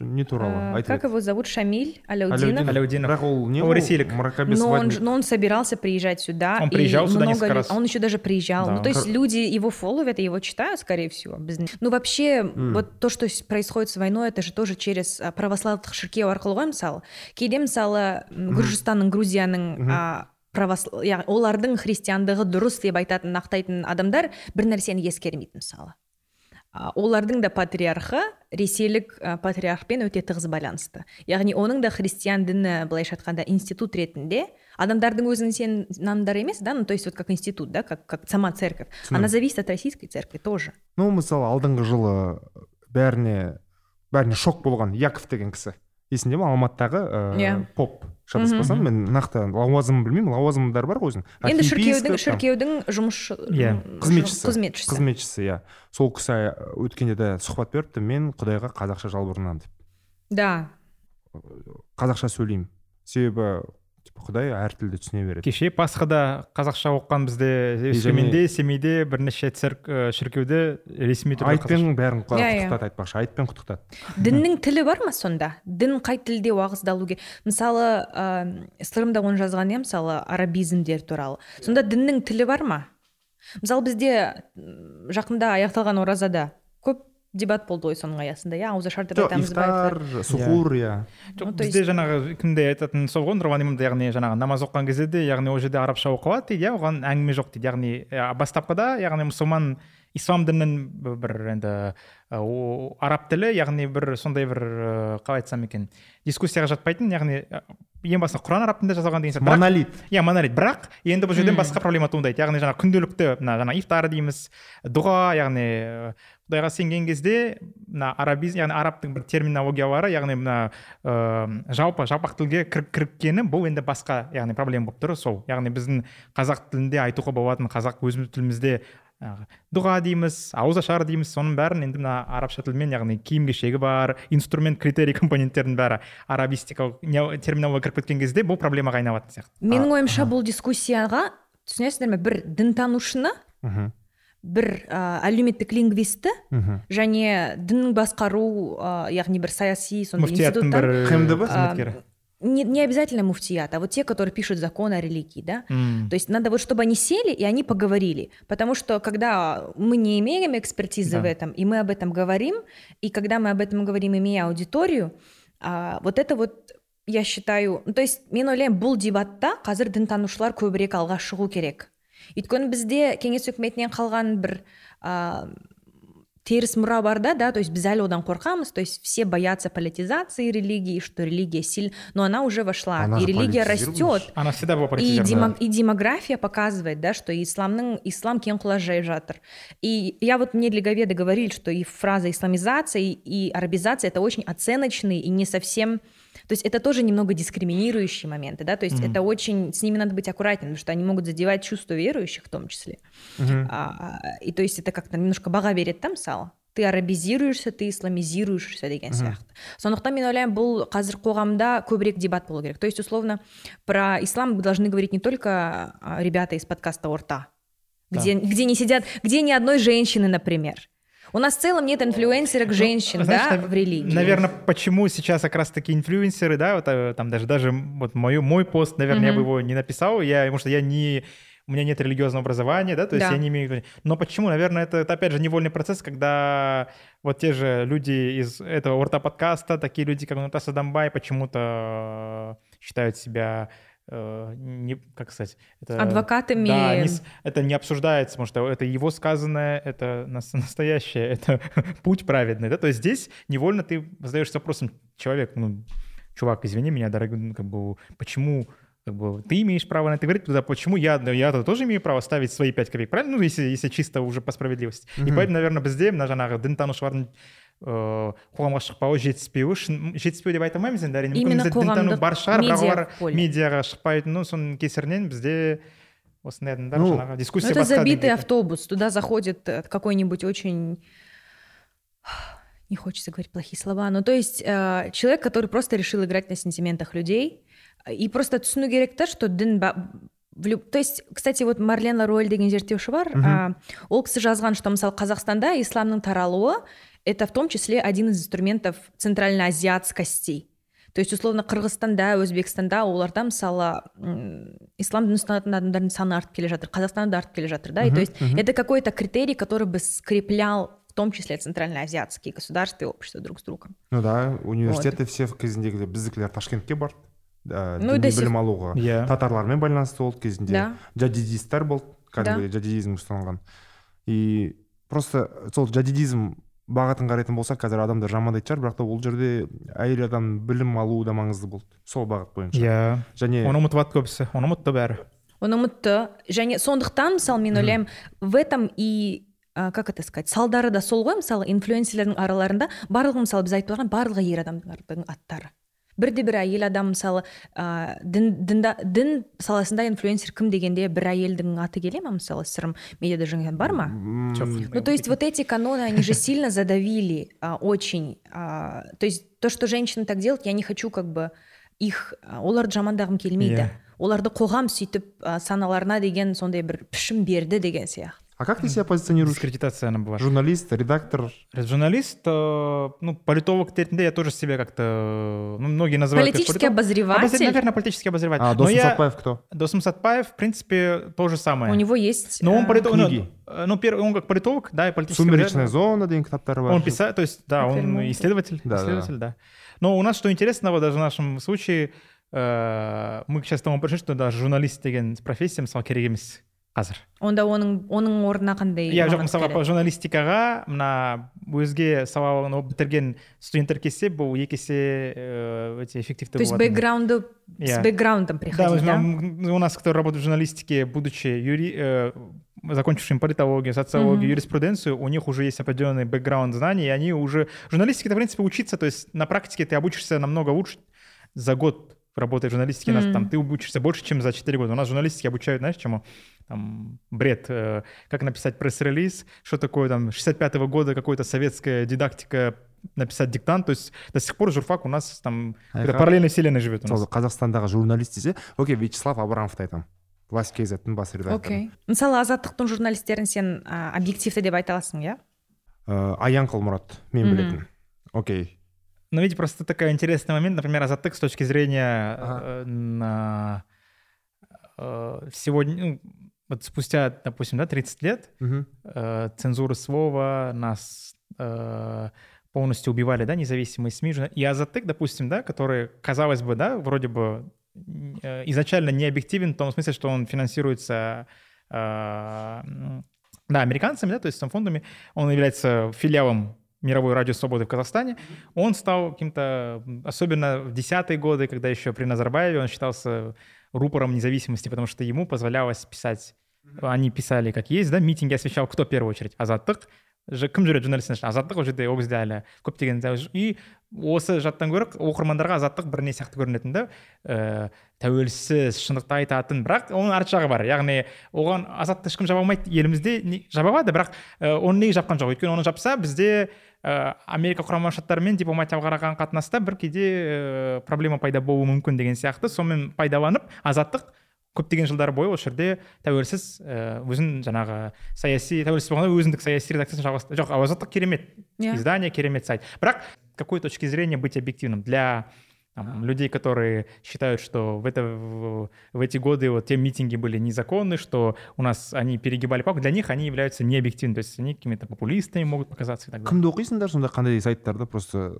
не туралы А, айтып как еді. его зовут шамиль аляудинов Аляудинов. бірақ ол не Ол ғой ресейлік. мракобес но он, Владимир. ж- но он собирался приезжать сюда. Он и приезжал сюда много несколько лю- раз. Он еще даже приезжал. Да. Ну, то есть Кор- люди его фолловят и его читают, скорее всего. без- Ну, вообще, вот то, что с- происходит с войной, это же тоже через а, православных шіркеу арқылы ғой мысалы кейде мысалы м, гүржістанның грузияның а, правосл- яғни олардың христиандығы дұрыс деп айтатын ақтайтын адамдар бір нәрсені ескермейді мысалы А, олардың да патриархы ресейлік патриархпен өте тығыз байланысты. Яғни оның да христиан діні былайша айтқанда институт ретінде адамдардың өзінің сен нанымдары емес да? Ну то есть вот как институт да? Как, как сама церковь. Она зависит от российской церкви тоже. Ну мысалы алдыңғы жылы бәріне бәріне шок болған яков деген кісі. Есіңде ма алматыдағы ә, Иә. поп шатаспасам мен нақты лауазымын білмеймін лауазымдары бар ғой өзінің. Енді шіркеудің шіркеудің жұмысшы Иә, қызметшісі. қызметшісі. Қызметшісі иә. Сол кісі ә, өткенде де сұхбат беріпті мен құдайға қазақша жалбарынамын деп. Да. Қазақша сөйлеймін. Себебі құдай әр тілді түсіне береді. Кеше пасхада қазақша оқыған бізде өскеменде семейде бірнеше церк ә, шіркеуде ресми түрде айтпен бәрін Иә, иә. құттықтады айтпақшы. Айтпен құттықтады. Діннің тілі бар ма сонда? Дін қай тілде уағыздалу керек? Мысалы ә, сырымда оны жазған иә мысалы арабизмдер туралы. Сонда діннің тілі бар ма? Мысалы бізде жақында аяқталған оразада дебат болды ғой соның аясында иә? Ауызашар деп айтамыз ба ифтар сухур иә. Жоқ бізде жаңағы кімде айтатын сол ғой нұрлан имамда яғни жаңағы намаз оқыған кезде де яғни ол жерде арабша оқылады дейді иә? Оған әңгіме жоқ дейді. Яғни бастапқыда яғни мұсылман ислам дінінің бір енді араб тілі яғни бір сондай бір қалай айтсам екен дискуссияға жатпайтын яғни ең басында құран араб тілінде жазылған деген сияқты. Монолит. иә монолит. Бірақ енді бұл жерден басқа проблема туындайды. Яғни жаңағы күнделікті мына жаңағы ифтар дейміз дұға яғни құдайға сенген кезде мына арабизм яғни арабтың бір терминологиялары яғни мына ә, жалпы жалпақ тілге кіріп кіріккені бұл енді басқа яғни проблема болып тұр сол. Яғни біздің қазақ тілінде айтуға болатын қазақ өзіміз тілімізде дұға дейміз ауызашар дейміз соның бәрін енді мына арабша тілмен яғни киім кешегі бар инструмент критерий компоненттердің бәрі арабистикалық терминология кіріп кеткен кезде бұл проблемаға айналатын сияқты. Менің ойымша бұл дискуссияға түсінесіздер ме бір дінтанушыны мхм. бір ә, әлеуметтік лингвистті мхм және діннің басқару ә, яғни бір саяси сондай муфтияттың институттан бір ХМДБ? қызметкері не, не обязательно муфтият, а вот те, которые пишут закон о религии, да. М. То есть надо вот, чтобы они сели и они поговорили. Потому что когда мы не имеем экспертизы Да. в этом, и мы об этом говорим, и когда мы об этом говорим, имея аудиторию, а, вот это вот я считаю ну, то есть мен ойлаймын бұл дебатта қазір дінтанушылар көбірек алға шығу керек өйткені бізде кеңес үкіметінен қалған бір а, теріс мұра бар да, да, то есть біз әлі одан қорқамыз, то есть все боятся политизации религии, что религия сильно, но она уже вошла, Она и же религия политизировалась. растет. она всегда была И, политизирована. демо- и демография показывает, да, что исламның ислам кең құлажай жатыр. И я вот мне леговеды говорили, что и фраза исламизация и, и арабизация это очень оценочные и не совсем то есть это тоже немного дискриминирующие моменты, да, то есть это очень, с ними надо быть аккуратным, потому что они могут задевать чувства верующих в том числе. мхм А, а, и то есть это как-то немножко баға береді да мысалы ты арабизируешься ты исламизируешься деген сияқты сондықтан мен ойлаймын бұл қазір қоғамда көбірек дебат болу керек то есть условно про ислам мы должны говорить не только а, ребята из подкаста орта где, где не сидят где ни одной женщины например У нас в целом нет инфлюенсерок женщин, Ну, знаешь, да, нав- в религии. Наверное, почему сейчас как раз таки инфлюенсеры, да, вот э, там даже даже вот мой мой пост, наверное, я бы его не написал, я потому что я не у меня нет религиозного образования, да, то есть Да. я не имею. Но почему? Наверное, это, это опять же невольный процесс, когда вот те же люди из этого орта подкаста, такие люди, как Наташа Дамбай, почему-то э, считают себя не, как сказать, это, Адвокатами. Да, не это не обсуждается, потому что это его сказанное, это нас- настоящее, это путь праведный, да, то есть здесь невольно ты задаешься вопросом, человек, ну, чувак, извини меня, дорогой, ну, как бы, почему как бы, ты имеешь право на это говорить, тогда почему я, да, я тоже имею право ставить свои пять копеек, правильно? Ну, если, если чисто уже по справедливости. И Мгм. поэтому, наверное, бізде мына жаңағы дінтанушылардың ыыы қоғамға шықпауы жетіспеуі шын жетіспеу деп айта алмаймыз енді әрине мүмкін Именно бізде дінтану бар шығар бірақ медиа олар медиаға шықпайтыны соның кесірінен бізде осындай адамдар Ну, жаңағы Ну, дискуссия это басқа забитый автобус. Туда заходит э, какой-нибудь очень... Не хочется говорить плохие слова. Ну, то есть э, человек, который просто решил играть на сентиментах людей. И просто түсіну керек та что дін ба- в люб- то есть кстати вот марлен ларуэль деген зерттеуші бар ол кісі жазған что мысалы қазақстанда исламның таралуы это в том числе один из инструментов центральноазиатскости то есть условно қырғызстанда өзбекстанда оларда мысалы м, ислам дінін ұстанатын адамдардың саны артып келе жатыр қазақстанда да артып келе жатыр да и то есть это какой то критерий который бы скреплял в том числе центральноазиатские государства и общества друг с другом ну да университеты все кезіндегілер біздікілер ташкентке барды ә, Ну, и діни до сих- білім алуға Иә. татарлармен байланысты болды кезінде Да. жадидисттер болды кәдімгідей жадидизм ұстанған и просто сол жадидизм бағытын қарайтын болсақ қазір адамдар жамандайтын шығар бірақ та ол жерде әйел адам білім алуы да маңызды болды сол бағыт бойынша. Иә. Және оны ұмытып көбісі оны ұмытты бәрі. Оны ұмытты және сондықтан мысалы мен ойлаймын в этом и а, как это сказать салдары да сол ғой мысалы инфлюенсерлердің араларында барлығы мысалы біз айтып тұрған барлығы ер адамдардың аттары. Бірде бір әйел адам мысалы ә, дін, дінда, дін саласында инфлюенсер кім дегенде бір әйелдің аты келе ма мысалы сырым медиада жүрген бар ма Жоқ. Ну, то есть вот эти каноны, они же сильно задавили а, очень. а, то есть то, что женщины так делают, я не хочу как бы их оларды жамандағым келмейді Иә. оларды қоғам сөйтіп саналарына деген сондай бір пішін берді деген сияқты а как ты себя позиционируешь? Дискредитация она бывает журналист редактор? Журналист э, ну политолог я тоже себя как-то ну, многие называют политический политолог. обозреватель? Обозр- наверное политический обозреватель. А я- сатпаев кто? Досым Сатпаев, в принципе, то же самое. у него есть Но он а, политолог, ну, книги. э, ну, первый, он как политолог, да, и политический сумеречная зона деген кітаптары бар Он писает, то есть, да, он исследователь, Да, да, исследователь, да. Но у нас что интересного, даже в нашем случае, э, мы сейчас к тому пришли, что даже журналист деген профессия мысалы керек емес қазір онда оның оның орнына қандай иә жоқ мамандық мысалға келеді? журналистикаға мына өзге сабағын бітірген студенттер келсе бұл екі есе э, өте эффективті то есть болатын. бэкграунды с Иә. бэкграундом Да, приходить мы- да? м- у нас, кто работает в журналистике, будучи юри, э, закончившим политологию, социологию, Мгм. юриспруденцию, у них уже есть определенный бэкграунд знаний, и они уже... Журналистике, это, в принципе, учиться, то есть на практике ты обучишься намного лучше за год работая в журналистике, нас, Мгм. там, ты учишься больше, чем за 4 года. У нас журналистики обучают, знаешь, чему? Там, бред, э, как написать пресс-релиз, что такое там 65-го года какая-то советская дидактика написать диктант, то есть до сих пор журфак у нас там какой-то Айқара. параллельной вселенной живет у нас. сол қазақстандағы журналист десе окей вячеслав абрамовты айтамын власть kzтің бас редакторы окей мысалы азаттықтың журналистерін сен а, объективті деп айта аласың иә Ә, аяңқұл мұрат мен Мгм. білетін окей но видите, просто такой интересный момент, например, Азаттык с точки зрения Ага. э, на, э, сегодня, ну, вот спустя, допустим, да, 30 лет Мгм. э, цензуры слова нас э, полностью убивали, да, независимые СМИ. И Азаттык, допустим, да, который, казалось бы, да, вроде бы э, изначально не объективен в том смысле, что он финансируется э, да, американцами, да, то есть там фондами, он является филиалом мировой радио свободы в Казахстане, он стал каким-то, особенно в десятые годы, когда еще при Назарбаеве он считался рупором независимости, потому что ему позволялось писать, они писали как есть, да, митинги освещал кто в первую очередь? Азаттык, кім жүреді журналистің ішінде азаттық ол жерде ол кезде әлі көптеген и осы жаттан гөрі оқырмандарға азаттық бір не сияқты көрінетін да ә, тәуелсіз шындықты айтатын. Бірақ оның арты жағы бар. Яғни оған азатты ешкім жаба алмайды. Елімізде жаба алады бірақ ә, оны неге жапқан жоқ? Өйткені оны жапса бізде ә, америка құрама штаттарымен дипломатиялық қараған қатынаста бір кейде ә, проблема пайда болуы мүмкін деген сияқты. Сонымен пайдаланып азаттық көптеген жылдар бойы осы жерде тәуелсіз өзін жаңағы саяси тәуелсіз болғанда өзіндік саяси редакциясын жалғастырды жоқ азаттық керемет Иә. издание керемет сайт. Бірақ с какой точки зрения быть объективным для там, людей, которые считают, что в, это, в, в эти годы вот те митинги были незаконны, что у нас они перегибали палку, для них они являются необъективными, то есть они какими-то популистами могут показаться и так далее. кімді оқисыңдар сонда қандай сайттарда? Просто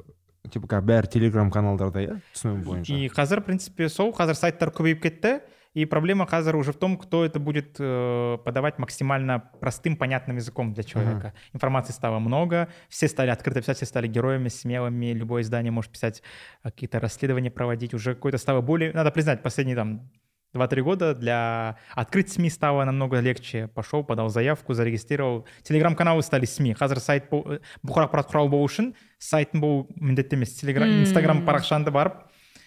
типа как бәрі телеграм каналдарда иә? Түсінігім бойынша. И қазір, в принципе, сол, қазір сайттар көбейіп кетті, и проблема қазір уже в том, кто это будет э, подавать максимально простым, понятным языком для человека. Информации стало много, все стали открыто писать, все стали героями, смелыми, любое издание может писать, э, какие-то расследования проводить, уже какое-то стало более, надо признать, последние там 2-3 года для открыть СМИ стало намного легче. Пошел, подал заявку, зарегистрировал. Телеграм-каналы стали СМИ. Қазір сайт бол- э, бұқар ақпарат құралы болу үшін сайттың болу міндетті емес. Телеграм, Мм. инстаграм парақшаңды барып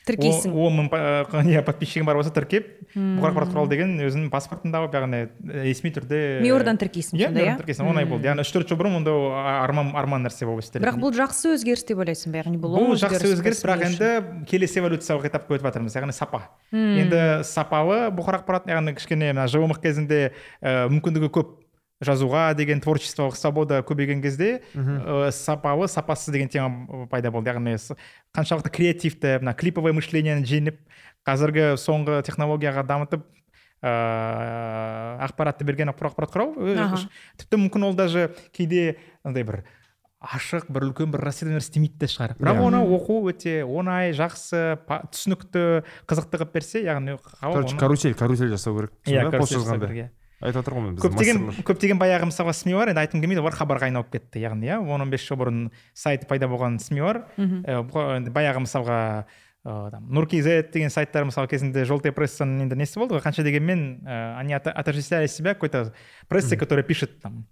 тіркейсің. Он мың не подписчигің бар болса тіркеп бұқар ақпарат құралы деген өзінің паспортында алып яғни ресми түрде миордан тіркейсің иә миордан иә? тіркейсің оңай болды. Яғни үш төрт жыл бұрын онда арман арман нәрсе болып істеледі бірақ бұл жақсы өзгеріс деп ойлайсың ба яғни бұл бұл жақсы өзгеріс бірақ енді келесі эволюциялық этапқа өтіп жатырмыз. Яғни сапа. Енді сапалы бұқар ақпарат яғни кішкене мына жмх кезінде мүмкіндігі көп. Жазуға деген творчестволық свобода көбейген кезде ә, сапалы сапасыз деген тема пайда болды. Яғни қаншалықты креативті мына клиповое мышлениені жеңіп қазіргі соңғы технологияға дамытып ыыы ақпаратты берген ақпарат құрау тіпті мүмкін ол даже кейде андай бір ашық бір үлкен бір расследование істемейтін де шығар. Бірақ Иә. оны оқу өте оңай жақсы па- түсінікті қызықты қылып берсе яғни короче карусель карусель жасау иә пост жазғанда керек, иә. Айтып жатыр ғой көптеген көптеген баяғы мысалға сми бар енді айтқым келмейді олар хабарға айналып кетті яғни иә. Он он бес жыл бұрын сайт пайда болған сми бар. Э, бұға- енді баяғы мысалға э, там нур kz деген сайттар мысалы кезінде желтая прессаның енді несі болды ғой қанша дегенмен э, они ото- отождествляли себя какой-то прессой которая пишет там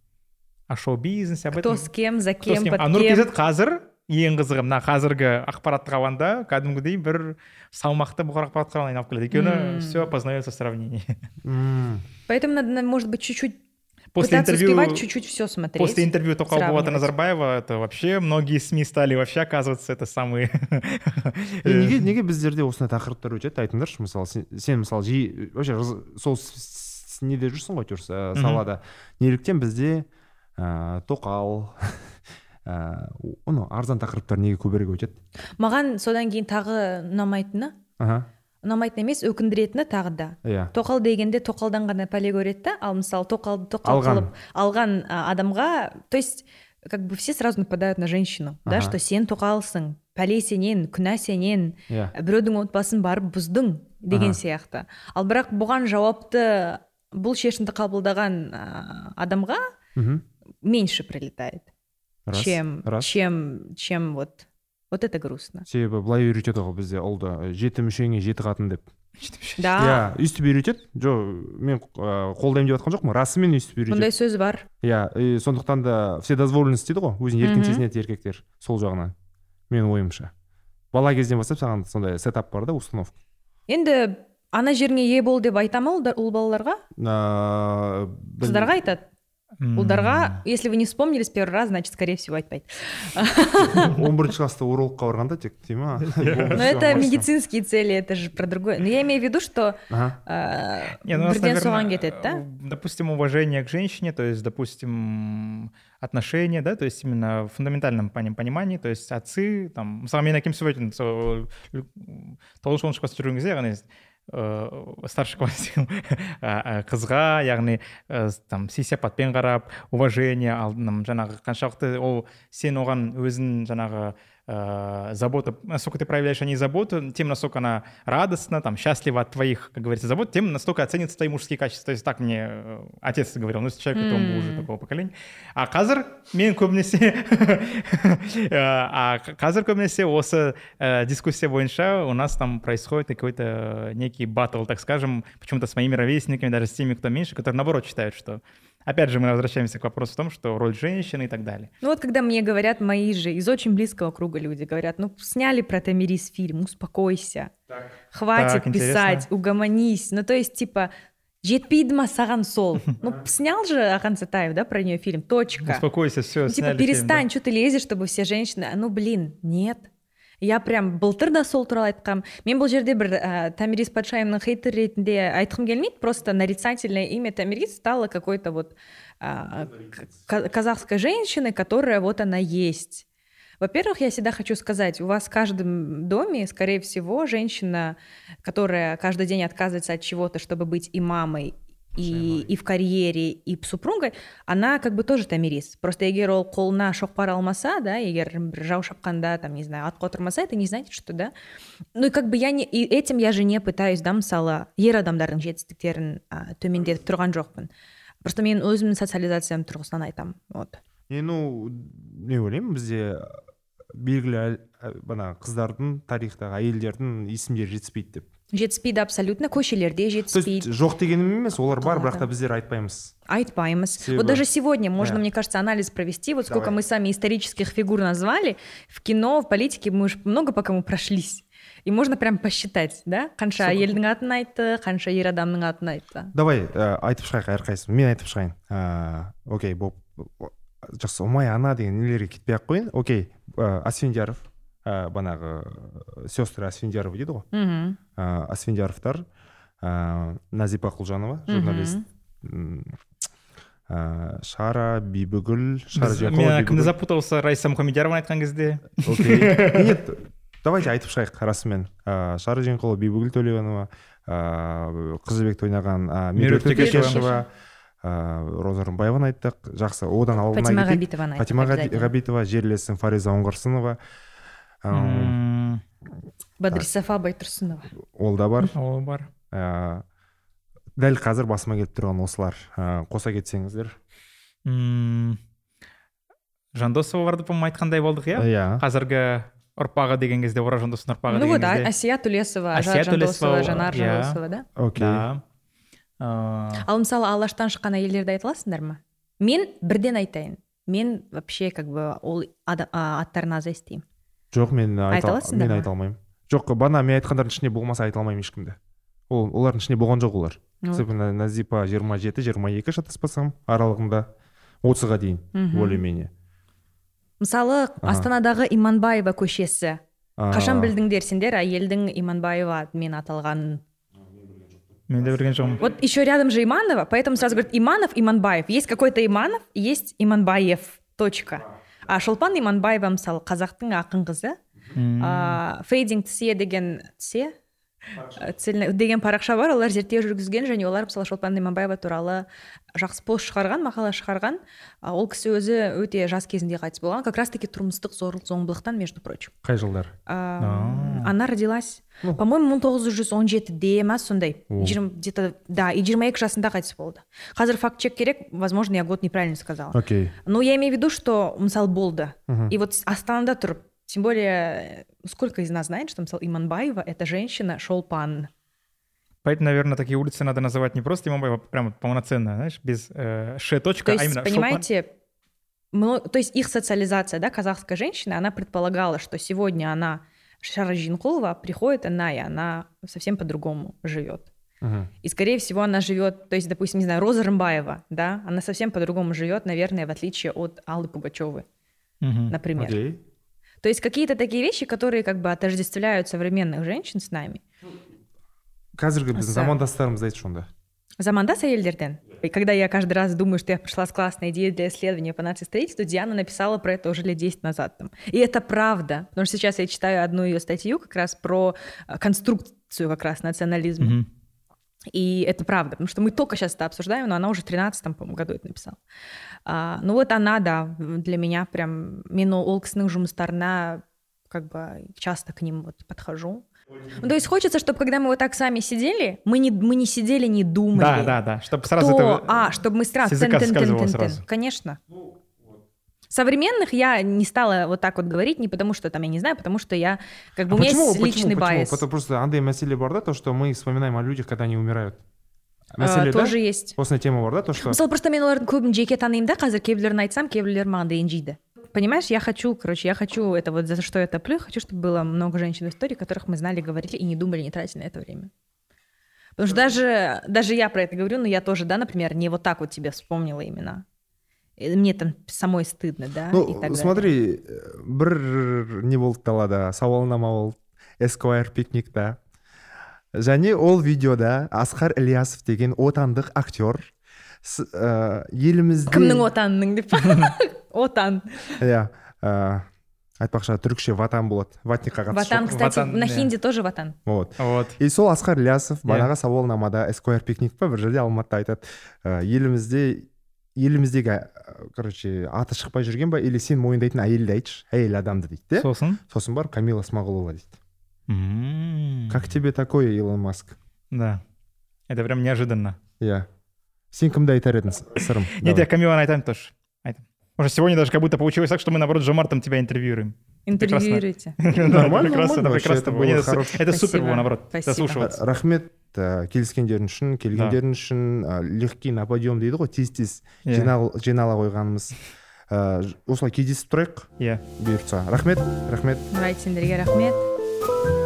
о шоу-бизнесе об кто этом. с кем за Кто с кем кем. под а нур кем. kz қазір ең қызығы мына қазіргі ақпараттық алаңда кәдімгідей бір салмақты бұқар ақпарат құралына айналып келеді. Өйткені Мм. все познается в сравнении. Поэтому надо может быть чуть-чуть после интервью успевать чуть-чуть все смотреть После интервью Болата сравнивать. Назарбаева, это вообще многие СМИ стали вообще оказываться это самые... е, неге неге біздерде осындай тақырыптар өтеді айтыңдаршы мысалы сен, сен мысалы жиі вообще сол неде жүрсің ғой әйтеуір салада. Неліктен бізде ә, тоқал ә, оны арзан тақырыптар неге көбірек өтеді? Маған содан кейін тағы ұнамайтыны аха. ұнамайтын емес өкіндіретіні тағы да. Иә. Тоқал дегенде тоқалдан ғана пәле көреді да ал мысалы тоқалды тоқал Алған. қылып алған адамға то есть как бы все сразу нападают на женщину да Ага. что сен тоқалсың пәле сенен күнә сенен иә. біреудің отбасын барып бұздың деген Ага. сияқты. Ал бірақ бұған жауапты бұл шешімді қабылдаған адамға меньше прилетает. Рас чем рас чем чем вот вот это грустно. Себебі былай үйретеді ғой бізде ұлды жеті мүшеңе жеті қатын деп. Да. Иә өйстіп үйретеді. Жоқ мен ә, қолдаймын деп жатқан жоқпын расымен өйстіп үйретеді. Бұндай сөз бар. Иә и сондықтан да вседозволенность дейді ғой өзін еркін сезінеді еркектер сол жағынан менің ойымша. Бала кезден бастап саған сондай сетап бар да установка. Енді ана жеріңе ие бол деп айта ма ұл балаларға? Ыыы қыздарға айтады. ұлдарға если вы не вспомнили с первого раза значит скорее всего айтпайды он бірінші класста урологқа барғанда тек дей ма но это медицинские цели это же про другое но я имею в виду что Ага. ә, Не, ну, у нас, бірден наверное, соған кетеді да э, Допустим, уважение к женщине, то есть, допустим, отношения, да, то есть именно в фундаментальном пони- понимании, то есть отцы, там, мысалы мен әкем сөйтіп айтатын сол тоғызыншы оныншы класста жүрген кезде яғни ыыы старший класс а, а, қызға яғни ә, там сый сипатпен қарап уважение алдынан жаңағы қаншалықты ол сен оған өзін жаңағы э, забота, насколько ты проявляешь о ней заботу, тем, насколько она радостна, там, счастлива от твоих, как говорится, забот, тем настолько оценятся твои мужские качества. То есть так мне э, отец говорил, ну, если человек, это он был уже М. такого поколения. А қазір мен көбінесе э, а қазір көбінесе осы э, дискуссия бойынша у нас там происходит какой-то э, некий батл, так скажем, почему-то с моими ровесниками, даже с теми, кто меньше, которые наоборот считают, что Опять же, мы возвращаемся к вопросу в том, что роль женщины и так далее. ну вот когда мне говорят мои же из очень близкого круга люди говорят ну сняли про Тамирис фильм успокойся хватит Так, писать интересно. угомонись ну то есть типа жетпейді ма саған сол ну снял же ахан сатаев да про нее фильм? Точка. Успокойся, все, Ну, типа, перестань, что ты лезешь, чтобы все женщины... Ну, блин, нет. я прям былтыр да сол туралы айтқам мен бұл жерде бір ә, томирис патшайымның хейтер ретінде айтқым келмейді просто нарицательное имя томирис стало какой то вот ә, казахской женщины которая вот она есть во-первых, я всегда хочу сказать, у вас в каждом доме, скорее всего, женщина, которая каждый день отказывается от чего-то, чтобы быть и мамой, и, и в карьере, и супругой, она как бы тоже тамирис. Просто егер ол қолына шоқпар алмаса, да, егер бір жау шапқанда, там, не знаю, атқа отырмаса, это не значит, что, да. Ну и как бы я не, и этим я же не пытаюсь, да, мысалы, ер адамдардың жетістіктерін ә, төмендетіп тұрған жоқпын. Просто мен өзімнің социализациям тұрғысынан айтамын. Вот. е ну мен ойлаймын бізде белгілі бана қыздардың тарихтағы әйелдердің есімдері жетіспейді деп жетіспейді абсолютно көшелерде жетіспейді жоқ дегенім емес олар бар бірақ та біздер айтпаймыз. Айтпаймыз. Вот даже сегодня можно мне кажется анализ провести. Вот сколько мы сами исторических фигур назвали в кино в политике мы уже много по кому прошлись. И можно прям посчитать да? Қанша әйелдің атын айтты қанша ер адамның атын айтты. Давай ә, айтып шығайық әрқайсымыз мен айтып шығайын. Ыыы окей болып жақсы ұмай ана деген нелерге кетпей ақ қояйын. Окей ә, асфендияров. Ә, банағы сестры асфендиярова дейді ғой. Мхм ә, асфендияровтар ә, назипа құлжанова журналист. Ә, шара бибігүл шара мен кімді запутался раиса мұхамедиярованы айтқан кезде? Окей. Нет давайте айтып шығайық расымен. Ә, шара жиенқұлова бибігүл төлегенова ә, қызыбекті ойнаған ә, меруерт текешева. Ыыы роза рымбаеваны айттық. Жақсы одан алдына фатима ғабитованы фатима ғабитова жерлесім фариза оңғарсынова бадрисафа байтұрсынова ол да бар. Ол бар. Ә, дәл қазір басыма келіп тұрған осылар. Ә, қоса кетсеңіздер. Мм. Жандосоваларды по моему айтқандай болдық иә? Иә. Қазіргі ұрпағы деген кезде ораз жандостың ұрпағы ну деген вот төлесова Әсия ажар жандосова Төлесова, жанар иә. жандосова да? Окей. Да. Ыыы ал мысалы алаштан шыққан әйелдерді айта аласыңдар ма? Мен бірден айтайын. Мен вообще как бы ол аттарын аз естимін. Жоқ мен Айта аласыңдар мен айта алмаймын. Жоқ бана мен айтқандардың ішінде болмаса айта алмаймын ешкімді. Ол олардың ішінде болған жоқ олар. Особенно назипа жиырма жеті жиырма екі шатаспасам аралығында отызға дейін более менее мысалы астанадағы иманбаева көшесі. Қашан білдіңдер сендер әйелдің иманбаева атымен аталғанын мен де білген жоқпын. Вот еще рядом же иманова поэтому сразу говорят иманов иманбаев есть какой то иманов есть иманбаев. Точка. А шолпан иманбаева мысалы қазақтың ақын қызы. А, фейдинг тісе деген тісе ә, цельный деген парақша бар олар зерттеу жүргізген және олар мысалы шолпан иманбаева туралы жақсы пост шығарған мақала шығарған. Ол кісі өзі өте жас кезінде қайтыс болған как раз таки тұрмыстық зорлық зомбылықтан между прочим. Қай жылдар? А, она родилась по моему мың тоғыз жүз он жетіде ма сондай. Где то да и жиырма екі жасында қайтыс болды. Қазір факт чек керек возможно я год неправильно сказала. Окей. Но я имею в виду что мысалы болды. И вот астанада тұрып тем более э, сколько из нас знает что мысалы иманбаева это женщина шолпан Поэтому, наверное, такие улицы надо называть не просто Имамбаева, прям полноценно, знаешь, без э, ш точка, то а есть именно Шолпан. понимаете мно- то есть их социализация да казахской женщины она предполагала что сегодня она Шара Жинкулова приходит она и она совсем по-другому живет Мгм. И, скорее всего, она живет, то есть, допустим, не знаю, Роза Рымбаева, да, она совсем по-другому живет, наверное, в отличие от Аллы Пугачевой, Мгм. например. окей То есть какие-то такие вещи, которые как бы отождествляют современных женщин с нами. қазіргі біздің Аса. замандастарымыз айтшы онда Замандас Аельдерден. И когда я каждый раз думаю, что я пришла с классной идеей для исследования по нациостроительству, Диана написала про это уже лет 10 назад. Там. И это правда, потому что сейчас я читаю одну ее статью как раз про э, конструкцию как раз национализма. Мгм. И это правда, потому что мы только сейчас это обсуждаем, но она уже в 13 по-моему, году это написала. А, ну вот она, да, для меня прям, мен ол кісінің жұмыстарына как бы часто к ним вот подхожу. Ну, то есть хочется, чтобы когда мы вот так сами сидели, мы не, мы не сидели, не думали. Да, да, да, чтобы сразу то, это... а, чтобы мы сразу... с языка тын-тын-тын-тын-тын. соскальзывало сразу. Конечно. Современных я не стала вот так вот говорить, не потому что там, я не знаю, потому что я, как бы, А у меня почему, есть почему, личный почему? байс. Потому просто андай мәселе бар да то что мы вспоминаем о людях когда они умирают А, мәселе да тоже есть. осындай тема бар да то что мысалы просто мен олардың көбін жеке танимын да қазір кейбіреулерін айтсам кейбіреулері маған ренжиді понимаешь я хочу короче я хочу это вот за что я топлю хочу чтобы было много женщин в истории которых мы знали говорили и не думали не тратили на это время потому что даже даже я про это говорю но я тоже да например не вот так вот тебе вспомнила имена э, Мне там самой стыдно да и ну смотри э, бір не болды далада сауалнама болды эсквайр пикникта және ол видеода асқар ілиясов деген отандық актер с- ә, елімізде кімнің отанының деп отан иә айтпақшы түрікше ватан болады ватникқа қатысы ватан кстати Ватан, на хинди тоже ватан вот вот и сол асқар ілиясов бағанағы сауалнамада эсквайр пикник па бір жерде алматыда айтады ә, елімізде еліміздегі ә, короче аты шықпай жүрген ба или сен мойындайтын әйелді айтшы. Әйел адамды дейді де. Сосын? Сосын барып камила смағұлова дейді. М. как тебе такое илон маск? Да. Это прям неожиданно. Иә. Сен кімді айтар едің сырым? Нет я камиланы айтамын тоже. Айтамын уже сегодня даже как будто получилось так что мы наоборот с жомартом тебя интервьюируем. Интервьюируйте Да, Нормально, прекрасно, нормально, это вообще, прекрасно это супер было, наоборот, Спасибо. дослушиваться. рахмет ә, келіскендерің үшін келгендерің үшін ә, легкий на подъем дейді ғой тез тез жинал- жинала қойғанымыз. Ж- осылай кездесіп тұрайық. Иә. бұйыртса. Рахмет рахмет. Нұрайт сендерге рахмет.